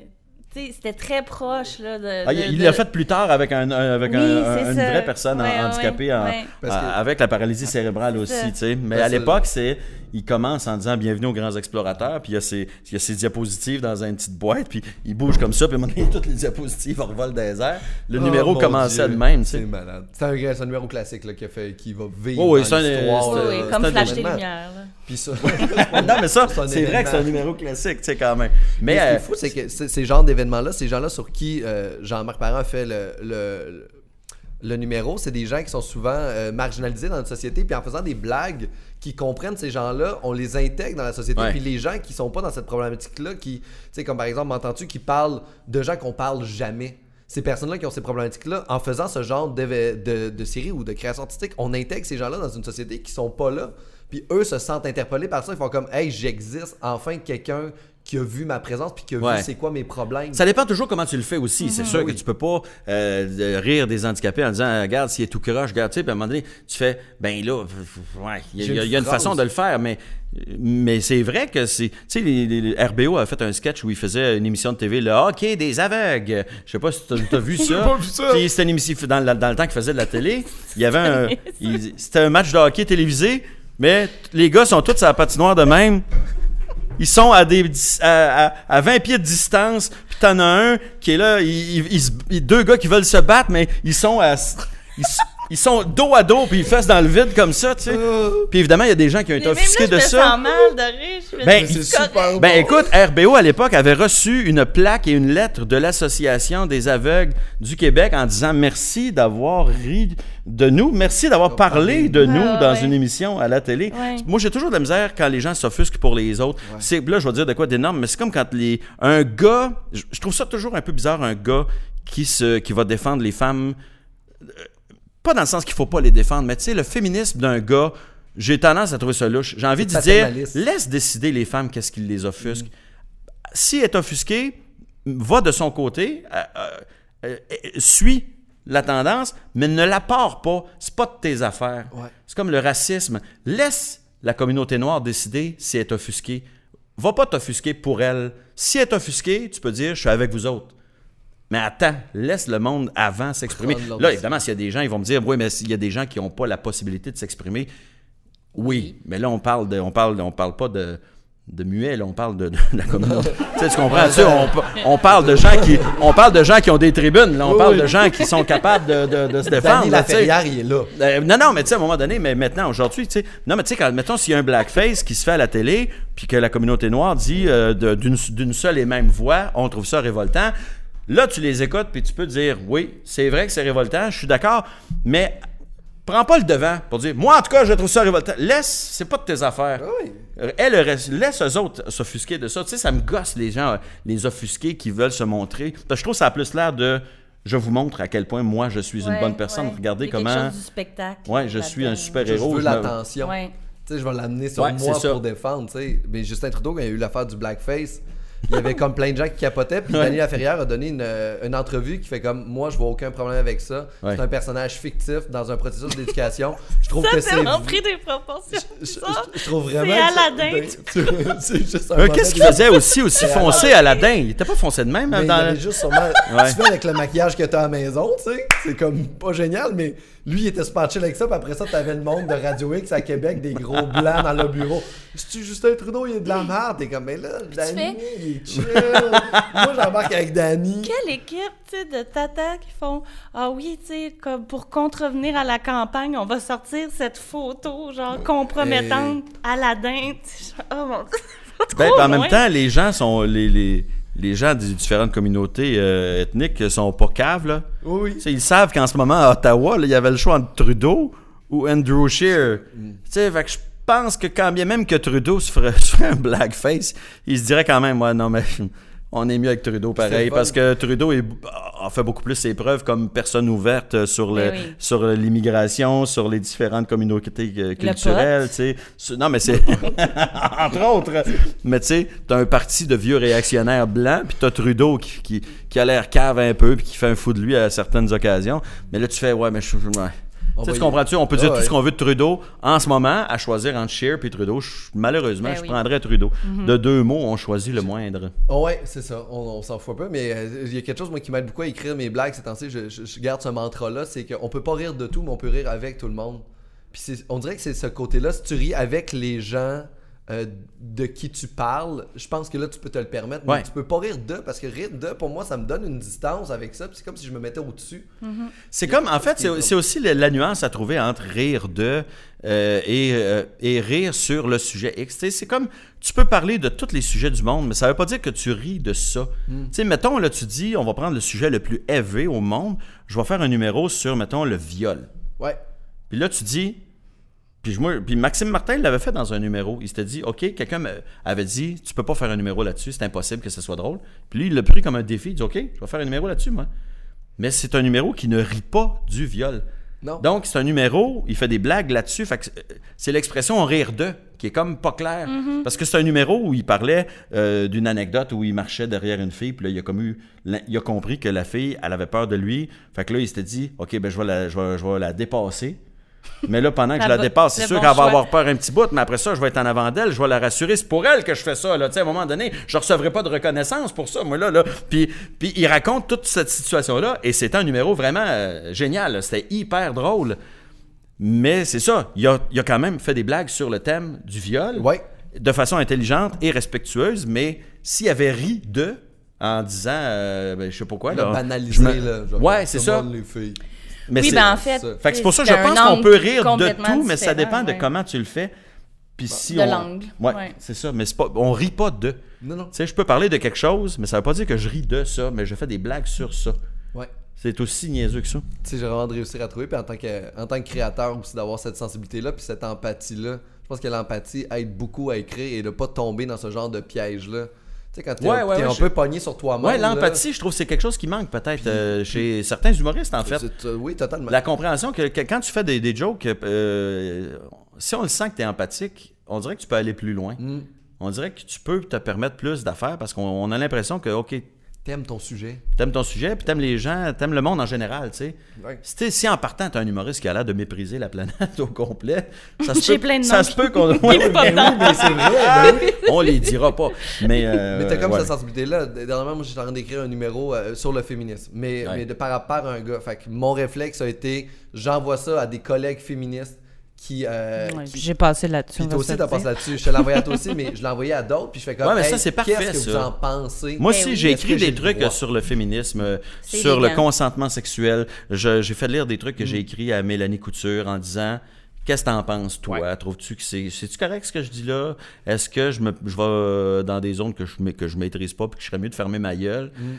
c'était très proche, là. De, Ah, de- il de- l'a fait plus tard avec, un, avec Oui, un- c'est un- une vraie personne ouais, handicapée en- ouais. Parce que- à- avec la paralysie cérébrale aussi, ça. tu sais. Mais Parce à que- l'époque, c'est il commence en disant bienvenue aux grands explorateurs, puis il y a ses, il y a ses diapositives dans une petite boîte, puis il bouge comme ça, puis donné, toutes les diapositives revolent des airs. Le Oh, numéro commençait Dieu. de même, tu C'est sais. malade. C'est un, numéro classique là, qui, a fait, qui va vivre Oh oui, dans l'histoire. c'est- Oui, oui, comme Flash des. Lumières. Puis ça, non, mais ça, C'est vrai que c'est un numéro classique, tu sais, quand même. Mais ce qui euh, est fou, c'est que ces genres ces gens-là sur qui euh, Jean-Marc Parent a fait le, le, le numéro, c'est des gens qui sont souvent euh, marginalisés dans notre société. Puis en faisant des blagues qui comprennent ces gens-là, on les intègre dans la société. Ouais. Puis les gens qui sont pas dans cette problématique-là, qui, tu sais, comme par exemple, m'entends-tu, qui parlent de gens qu'on parle jamais? Ces personnes-là qui ont ces problématiques-là, en faisant ce genre de, de, de série ou de création artistique, on intègre ces gens-là dans une société qui sont pas là. Puis eux se sentent interpellés par ça. Ils font comme, hey, j'existe. Enfin, quelqu'un qui a vu ma présence puis qui a Ouais. vu c'est quoi mes problèmes. Ça dépend toujours comment tu le fais aussi. C'est sûr Oui. que tu peux pas euh, rire des handicapés en disant regarde s'il est tout croche, regarde, tu sais, puis à un moment donné, tu fais ben là, ouais, il y a- y, une façon de le faire, mais mais c'est vrai que c'est. Tu sais, les, RBO a fait un sketch où il faisait une émission de TV, le hockey des aveugles. Je sais pas si tu as, vu ça. pas vu ça. Puis c'était une émission dans, le- dans le temps qu'il faisait de la télé. Il y avait un. C'était un match de hockey télévisé, mais les gars sont tous à la patinoire de même. Ils sont à, des, à, à- à 20 pieds de distance, puis t'en as un qui est là, il, il- il deux gars qui veulent se battre, mais ils sont à, ils, ils sont dos à dos, puis ils fassent dans le vide comme ça, tu sais. Puis évidemment, il y a des gens qui ont été Mais même offusqués là, je de me ça. sens mal de rire. Je Ben, c'est super. Ben écoute, RBO à l'époque avait reçu une plaque et une lettre de l'Association des aveugles du Québec en disant merci d'avoir ri de nous, merci d'avoir parlé de nous ouais, dans ouais. une émission à la télé. Ouais. Moi, j'ai toujours de la misère quand les gens s'offusquent pour les autres. C'est là, je vais dire de quoi d'énorme, mais c'est comme quand les un gars, je, je trouve ça toujours un peu bizarre un gars qui se qui va défendre les femmes euh, pas dans le sens qu'il faut pas les défendre, mais tu sais le féminisme d'un gars j'ai tendance à trouver ça louche. J'ai envie de dire, laisse décider les femmes qu'est-ce qui les offusque. Si elle est offusquée, va de son côté, euh, euh, euh, suis la tendance, mais ne la pars pas. C'est pas de tes affaires. Ouais. C'est comme le racisme. Laisse la communauté noire décider si elle est offusquée. Va pas t'offusquer pour elle. Si elle est offusquée, tu peux dire je suis avec vous autres. Mais attends, laisse le monde avant s'exprimer. Là, évidemment, s'il y a des gens, ils vont me dire oui, mais s'il y a des gens qui n'ont pas la possibilité de s'exprimer, oui, mais là, on parle de, on parle, on parle pas de, de muet, là, on parle de, de la communauté. tu sais, tu comprends? Tu on, on parle de gens qui, on parle de gens qui ont des tribunes, là, on Oui, parle oui. de gens qui sont capables de, se défendre. Danny là. Laferrière, il est là. Euh, non, non, mais tu sais, à un moment donné, mais maintenant, aujourd'hui, tu sais, non, mais tu sais, quand, mettons, s'il y a un blackface qui se fait à la télé, puis que la communauté noire dit euh, d'une seule et même voix, on trouve ça révoltant, là, tu les écoutes, puis tu peux dire, oui, c'est vrai que c'est révoltant, je suis d'accord, mais prends pas le devant pour dire, moi, en tout cas, je trouve ça révoltant. Laisse, c'est pas de tes affaires. Ah oui. Euh, Elle, le reste- laisse eux autres s'offusquer de ça. Tu sais, ça me gosse les gens, les offusqués qui veulent se montrer. Parce que je trouve que ça a plus l'air de je vous montre à quel point moi je suis une bonne personne. ouais. Regardez Il y a quelque comment. chose du spectacle. Ouais, je suis un super Je héros. veux je me- l'attention. Ouais. Tu sais, je vais l'amener sur Ouais, moi pour défendre, tu sais. Mais Justin Trudeau, quand il y a eu l'affaire du blackface, il y avait comme plein de gens qui capotaient. Puis Ouais. Daniel Laferrière a donné une, euh, une entrevue qui fait comme Moi, je vois aucun problème avec ça. Ouais. C'est un personnage fictif dans un processus d'éducation. Je trouve Ça, que c'est vraiment pris des proportions. Je, je- ça. je trouve vraiment. C'est Aladdin. ben, c'est juste un Euh, Qu'est-ce qu'il faisait aussi, aussi foncé à la dinde? Il était pas foncé de même Mais hein, il dans avait le- juste sûrement. Ouais. Tu fais avec le maquillage que t'as à la maison, tu sais. C'est comme pas génial, mais lui, il était super chill avec ça. Puis après ça, t'avais le monde de Radio X à Québec, des gros blancs dans le bureau. Si Justin Trudeau, il est de la merde? T'es comme, mais là, Danny, chill. Moi, j'embarque avec Danny. Quelle équipe, tu sais, de tata qui font Ah oui, tu sais, comme pour contrevenir à la campagne, on va sortir cette photo, genre, compromettante à la. Oh mon Dieu. c'est Ben, en même temps, les gens sont. Les, les, les gens des différentes communautés euh, ethniques sont pas caves, là. Oui, ils savent qu'en ce moment, à Ottawa, il y avait le choix entre Trudeau ou Andrew Scheer. Mm. Tu sais, fait que je pense que quand bien même que Trudeau se ferait, se ferait un blackface, il se dirait quand même, ouais, non, mais on est mieux avec Trudeau pareil, parce que Trudeau est- a fait beaucoup plus ses preuves comme personne ouverte sur le, Ben oui. sur l'immigration, sur les différentes communautés euh, culturelles, tu sais. Non, mais c'est... Entre autres. Mais tu sais, t'as un parti de vieux réactionnaires blancs, puis t'as Trudeau qui, qui, qui a l'air cave un peu, puis qui fait un fou de lui à certaines occasions. Mais là, tu fais, ouais, mais je... ouais. On Tu comprends-tu? On peut Ah dire ouais. tout ce qu'on veut de Trudeau. En ce moment, à choisir entre Scheer et Trudeau, je- malheureusement, Ben je oui. prendrais Trudeau. De deux mots, on choisit le moindre. Oh ouais, c'est ça. On, on s'en fout un peu. Mais euh, il y a quelque chose moi, qui m'aide beaucoup à écrire mes blagues ces temps-ci. Je, je- je garde ce mantra-là. C'est qu'on peut pas rire de tout, mais on peut rire avec tout le monde. Puis c'est- on dirait que c'est ce côté-là. Si tu ris avec les gens euh, de qui tu parles, je pense que là, tu peux te le permettre. Mais Ouais. tu peux pas rire de. Parce que rire de, pour moi, ça me donne une distance avec ça. C'est comme si je me mettais au-dessus. C'est comme, en fait, c'est aussi la, la nuance à trouver entre rire de euh, et, euh, et rire sur le sujet X. C'est comme, tu peux parler de tous les sujets du monde, mais ça veut pas dire que tu ris de ça. Hmm. Tu sais, mettons, là, tu dis, on va prendre le sujet le plus élevé au monde, je vais faire un numéro sur, mettons, le viol. Ouais. Puis là, tu dis. Puis, moi, puis Maxime Martin l'avait fait dans un numéro. Il s'était dit, OK, quelqu'un avait dit, tu peux pas faire un numéro là-dessus, c'est impossible que ce soit drôle. Puis lui, il l'a pris comme un défi. Il dit, OK, je vais faire un numéro là-dessus, moi. Mais c'est un numéro qui ne rit pas du viol. Non. Donc, c'est un numéro, il fait des blagues là-dessus. Fait que c'est- l'expression rire de qui est comme pas claire. Parce que c'est un numéro où il parlait euh, d'une anecdote où il marchait derrière une fille, puis là, il a, comme eu, il a compris que la fille, elle avait peur de lui. Fait que là, il s'était dit, OK, ben, je vais la, je vais, je vais la dépasser. Mais là, pendant que je la dépasse, c'est sûr bon qu'elle va avoir peur un petit bout, mais après ça, je vais être en avant d'elle, je vais la rassurer. C'est pour elle que je fais ça. Là. Tu sais, À un moment donné, je ne recevrai pas de reconnaissance pour ça, moi. là, là. Puis, puis il raconte toute cette situation-là, et c'est un numéro vraiment euh, génial. C'était hyper drôle. Mais c'est ça, il a, il a quand même fait des blagues sur le thème du viol Ouais. de façon intelligente et respectueuse, mais s'il avait ri de en disant, euh, ben, je sais pas quoi, Le là, banaliser, là. genre, Ouais, c'est ça. les filles. Mais oui, ben en fait. fait que c'est pour ça que je pense qu'on peut rire de tout, mais ça dépend de comment tu le fais. Puis si De on... l'angle, Ouais, ouais. c'est ça. Mais c'est pas... on rit pas de. Tu Non, non. sais, je peux parler de quelque chose, mais ça veut pas dire que je ris de ça, mais je fais des blagues sur ça. Ouais. C'est aussi niaiseux que ça. Tu sais, j'ai vraiment de réussir à trouver. Puis en tant que, en tant que créateur aussi, d'avoir cette sensibilité-là, puis cette empathie-là. Je pense que l'empathie aide beaucoup à écrire et de pas tomber dans ce genre de piège-là. Sais, quand t'es Ouais, un, ouais, t'es ouais, peu pogné sur toi-même. Ouais, l'empathie, je trouve que c'est quelque chose qui manque peut-être euh, chez certains humoristes, en fait. Oui, totalement. La compréhension que, que quand tu fais des, des jokes, euh, si on le sent que tu es empathique, on dirait que tu peux aller plus loin. Mm. On dirait que tu peux te permettre plus d'affaires parce qu'on on a l'impression que, OK, T'aimes ton sujet. T'aimes ton sujet, puis t'aimes les gens, t'aimes le monde en général, tu sais. Ouais. Si, en partant, t'es un humoriste qui a l'air de mépriser la planète au complet, ça se peut, plein de ça noms se peut qu'on... Oui, mais c'est vrai. ben oui. on les dira pas. Mais, euh, Mais t'as comme ouais. cette sensibilité-là. Dernièrement, moi, j'étais en train d'écrire un numéro euh, sur le féminisme. Mais, Ouais. mais de par rapport à un gars. Fait que mon réflexe a été j'envoie ça à des collègues féministes qui. euh, Ouais, qui- J'ai passé là-dessus. Puis toi aussi, t'as passé là-dessus. Je te l'ai envoyé à toi aussi, mais je l'ai envoyé à d'autres. Puis je fais comme. Ouais, mais ça, Hey, c'est parfait, Qu'est-ce que vous en pensez? Moi Ben aussi, oui. j'ai écrit des trucs euh, sur le féminisme, euh, C'est sur le consentement sexuel. Je- J'ai fait lire des trucs que Mm. j'ai écrits à Mélanie Couture en disant Qu'est-ce que t'en penses, toi? Trouves-tu que c'est. C'est-tu correct ce que je dis là? Est-ce que je, me, je vais dans des zones que je, que je maîtrise pas puis que je serais mieux de fermer ma gueule? Mm.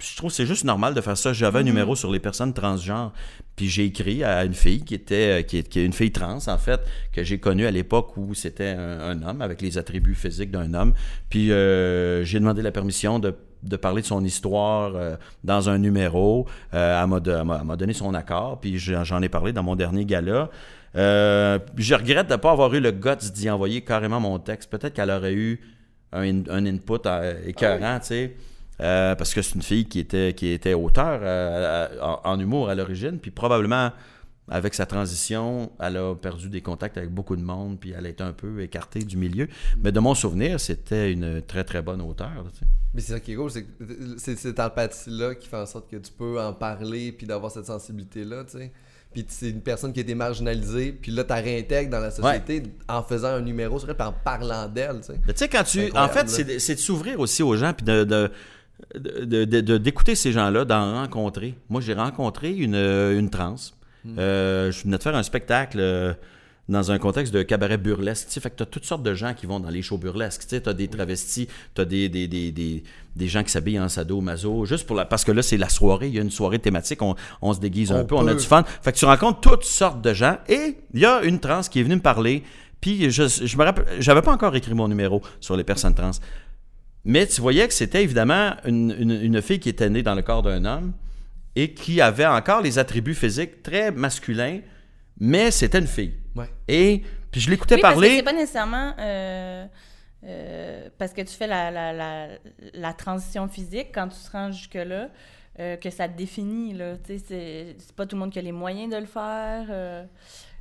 Je trouve que c'est juste normal de faire ça. J'avais un numéro sur les personnes transgenres. Puis j'ai écrit à une fille qui était euh, qui est, qui est une fille trans, en fait, que j'ai connue à l'époque où c'était un, un homme avec les attributs physiques d'un homme. Puis euh, j'ai demandé la permission de de parler de son histoire euh, dans un numéro. Euh, elle m'a donné son accord, puis j'en ai parlé dans mon dernier gala. Euh, je regrette de ne pas avoir eu le guts d'y envoyer carrément mon texte. Peut-être qu'elle aurait eu un, in- un input écœurant, tu sais. Euh, parce que c'est une fille qui était, qui était auteur euh, en, en humour à l'origine, puis probablement avec sa transition, elle a perdu des contacts avec beaucoup de monde, puis elle a été un peu écartée du milieu. Mais de mon souvenir, c'était une très très bonne auteure. tu sais. Mais c'est ça qui est cool, c'est cette empathie-là qui fait en sorte que tu peux en parler puis d'avoir cette sensibilité-là, tu sais. Puis c'est une personne qui a été marginalisée, puis là, tu réintègres dans la société en faisant un numéro sur elle, puis en parlant d'elle, tu sais. Tu sais, quand tu. En fait, c'est de, c'est de s'ouvrir aussi aux gens, puis de- d'écouter ces gens-là, d'en rencontrer. Moi, j'ai rencontré une, une trans. Hmm. Euh, je venais de faire un spectacle euh, dans un contexte de cabaret burlesque. Tu sais, fait que tu as toutes sortes de gens qui vont dans les shows burlesques. Tu as des travestis, tu as des, des, des, des, des gens qui s'habillent en sado-maso, juste pour la... parce que là, c'est la soirée. Il y a une soirée thématique, on, on se déguise un peu, on a du fun. Fait que tu rencontres toutes sortes de gens et il y a une trans qui est venue me parler. Puis je, je me rappelle, j'avais pas encore écrit mon numéro sur les personnes trans. Mais tu voyais que c'était évidemment une, une- une fille qui était née dans le corps d'un homme et qui avait encore les attributs physiques très masculins, mais c'était une fille. Ouais. Et puis je l'écoutais Oui, parce que parler. c'est pas nécessairement euh, euh, parce que tu fais la, la, la, la transition physique quand tu te rends jusque-là. euh, que ça te définit. Là. Tu sais, C'est c'est pas tout le monde qui a les moyens de le faire.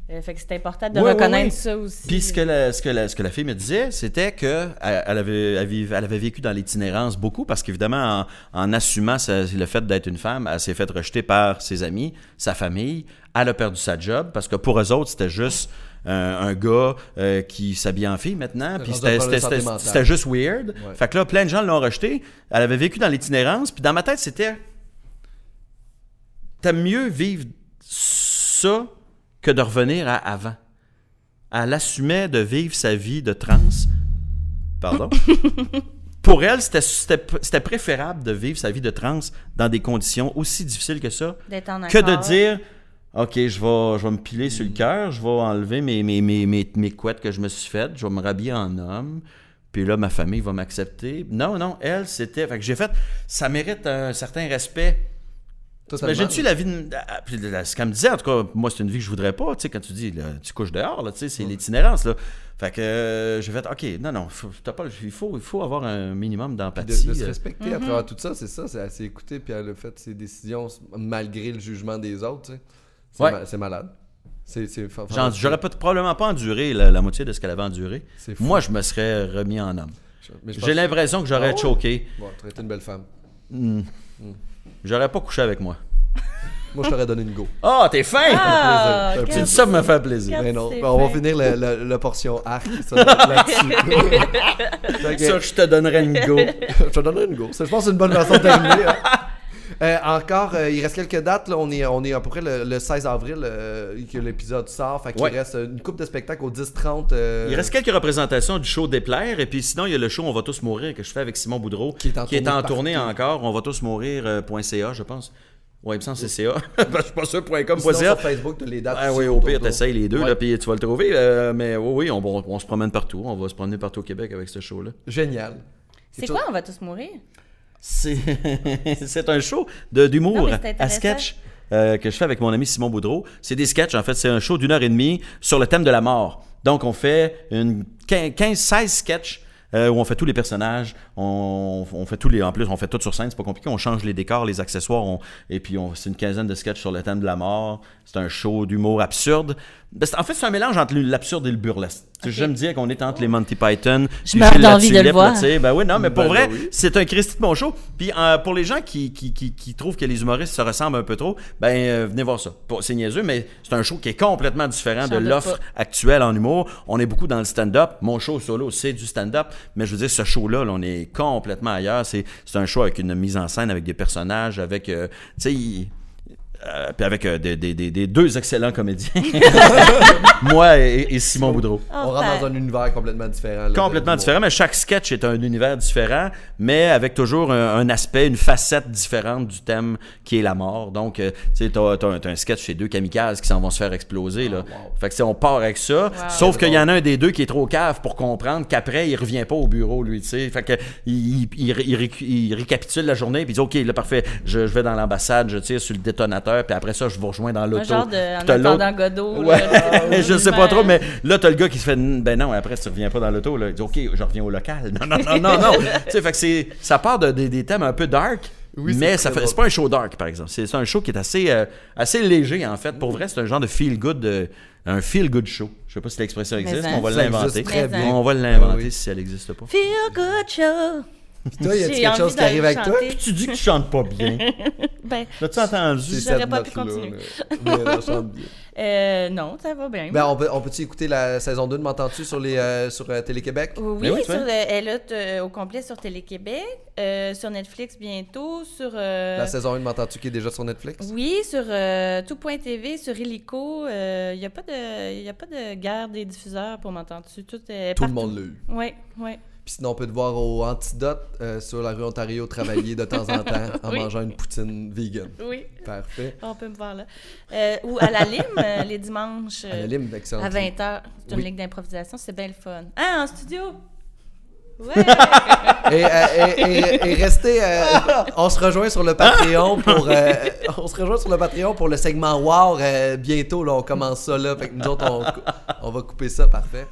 Euh, euh, fait que c'est important de reconnaître ouais. ça aussi. Puis ce que la, ce que la, ce que la fille me disait, c'était que elle avait, elle avait vécu dans l'itinérance beaucoup parce qu'évidemment, en, en assumant sa- le fait d'être une femme, elle s'est faite rejeter par ses amis, sa famille. Elle a perdu sa job parce que pour eux autres, c'était juste un, un gars euh, qui s'habille en fille maintenant. Puis c'était- juste weird. Ouais. Fait que là, plein de gens l'ont rejeté. Elle avait vécu dans l'itinérance. Puis dans ma tête, c'était T'aimes mieux vivre ça que de revenir à avant. Elle assumait de vivre sa vie de trans. Pardon? Pour elle, c'était- préférable de vivre sa vie de trans dans des conditions aussi difficiles que ça que de dire OK, je vais, je vais me piler sur le cœur, je vais enlever mes, mes, mes, mes, mes couettes que je me suis faites, je vais me rhabiller en homme, puis là, ma famille va m'accepter. Non, non, elle, c'était. Fait que j'ai fait. Ça mérite un certain respect. Totalement. Imagines-tu la vie. de- ah, Ce qu'elle me disait, en tout cas, moi, c'est une vie que je voudrais pas. Tu sais, quand tu dis, là, tu couches dehors, là, tu sais, c'est l'itinérance, là. Fait que euh, j'ai fait, OK, non, non, faut- t'as pas, il, faut, il faut avoir un minimum d'empathie. de, de se euh. respecter à travers tout ça, c'est ça, c'est assez écouter, puis elle a fait ses décisions malgré le jugement des autres, tu sais. C'est Ouais. ma- c'est malade. C'est c'est. J'aurais pas- probablement pas enduré la, la moitié de ce qu'elle avait enduré. C'est. Moi, je me serais remis en homme. Mais je J'ai l'impression que j'aurais Ah ouais? choqué. Bon, tu aurais été une belle femme. J'aurais pas couché avec moi. Moi, je t'aurais donné une go. Ah, t'es fin! Ah, Ça fait tu dis ça pour me faire plaisir. Mais non, on va fin. finir la, la- la portion arc ça, là-dessus. Fait Ça, je te donnerais une go. je te donnerai une go. Ça, je pense que c'est une bonne façon de terminer. hein. Euh, encore, euh, il reste quelques dates. Là. On, est, on est à peu près le, le 16 avril euh, que l'épisode sort. Fait qu'il Ouais. reste une coupe de spectacles au 10-30. euh, Il reste quelques représentations du show Déplaire, et puis sinon, il y a le show On va tous mourir que je fais avec Simon Boudreau, Qui est en tournée encore. On va tous mourir.ca, je pense. Ouais, il me semble que c'est CA. je suis pas sûr, .com, Sinon, .ca. sur Facebook, tu les dates. Ah oui, au pire, t'essayes les deux, Ouais. là, puis tu vas le trouver. euh, mais oui, oui, on, on se promène partout. On va se promener partout au Québec avec ce show-là. Génial. C'est quoi, on va tous mourir? C'est un show d'humour à sketch euh, que je fais avec mon ami Simon Boudreau. C'est des sketchs, en fait. C'est un show d'une heure et demie sur le thème de la mort. Donc, on fait une 15-16 sketchs euh, où on fait tous les personnages. On, on fait tous les. En plus, on fait tout sur scène, c'est pas compliqué. On change les décors, les accessoires. on- et puis, c'est une quinzaine de sketchs sur le thème de la mort. C'est un show d'humour absurde. Ben, En fait, c'est un mélange entre l'absurde et le burlesque. J'aime dire qu'on est entre les Monty Python. Je puis Gilles d'envie de le voir. là, tu sais. Ben oui, non, mais pour Ben, vrai, ben oui. c'est un Christy de bon show. Puis euh, pour les gens qui, qui, qui, qui trouvent que les humoristes se ressemblent un peu trop, ben euh, venez voir ça. Pour- C'est niaiseux, mais c'est un show qui est complètement différent de l'offre actuelle en humour. On est beaucoup dans le stand-up. Mon show solo, c'est du stand-up. Mais je veux dire, ce show-là, là, on est complètement ailleurs. C'est c'est un show avec une mise en scène, avec des personnages, avec... euh, tu sais, il- euh, puis avec euh, des, des- des- des deux excellents comédiens. Moi et, et Simon Boudreau. Oh, On rentre dans un univers complètement différent. là, Complètement différent, mais chaque sketch est un univers différent, mais avec toujours un, un aspect, une facette différente du thème qui est la mort. Donc, euh, tu sais, t'as, t'as un- t'as un sketch chez deux kamikazes qui s'en vont se faire exploser. Là. Fait que c'est- on part avec ça. Sauf qu'il y en a un des deux qui est trop cave pour comprendre qu'après, il revient pas au bureau, lui, tu sais. Fait que il, il- il ré- il récu- il récapitule la journée, puis il dit, OK, là, parfait, je, je vais dans l'ambassade, je tire sur le détonateur, puis après ça, je vous rejoins dans l'auto. Un genre de En attendant Godot. Ouais, là, je sais pas trop, mais là, t'as le gars qui se fait, ben non, après, tu reviens pas dans l'auto, là. Il dit, OK, je reviens au local. Non, non, non, non, non. tu sais, fait que ça part de, des- des thèmes un peu dark, Oui, mais ça fait, c'est pas un show dark, par exemple. C'est, un show qui est assez, euh, assez léger, en fait. Pour vrai, c'est un genre de feel-good, euh, un feel-good show. Je sais pas si l'expression existe, mais on va l'inventer. On va l'inventer oui. si elle n'existe pas. Feel good show. Toi, y a quelque chose qui arrive avec toi? chanter. Tu dis que tu chantes pas bien. Ben, L'as-tu entendu? J'aurais pas pu continuer. là. Mais elle chante bien. euh, non, ça va bien. Ben, on peut, on peut-tu écouter la saison 2 de M'entends-tu sur, les, euh, sur euh, Télé-Québec? Oui, tu sur le- elle est euh, au complet sur Télé-Québec, euh, sur Netflix bientôt, sur... euh, La saison 1 de M'entends-tu qui est déjà sur Netflix? Oui, sur euh, tout.tv, sur Illico. Il n'y a, pas de- y a pas de guerre des diffuseurs pour m'entendre-tu. Tout, Tout le monde l'a eu. Oui, oui. Puis sinon, on peut te voir au Antidote euh, sur la rue Ontario travailler de temps en temps en Oui. mangeant une poutine vegan. Oui, Parfait. on peut me voir là. Euh, ou à la Lime, euh, les dimanches, À la lime, excellent. à 20h. C'est une Oui. ligue d'improvisation, c'est bien le fun. Ah, en studio! Ouais! Et, et, et- et restez, euh, on se rejoint sur le Patreon pour, euh, on se rejoint sur le Patreon pour le segment euh, bientôt. Là, on commence ça là. Fait que nous autres, on, on va couper ça. Parfait.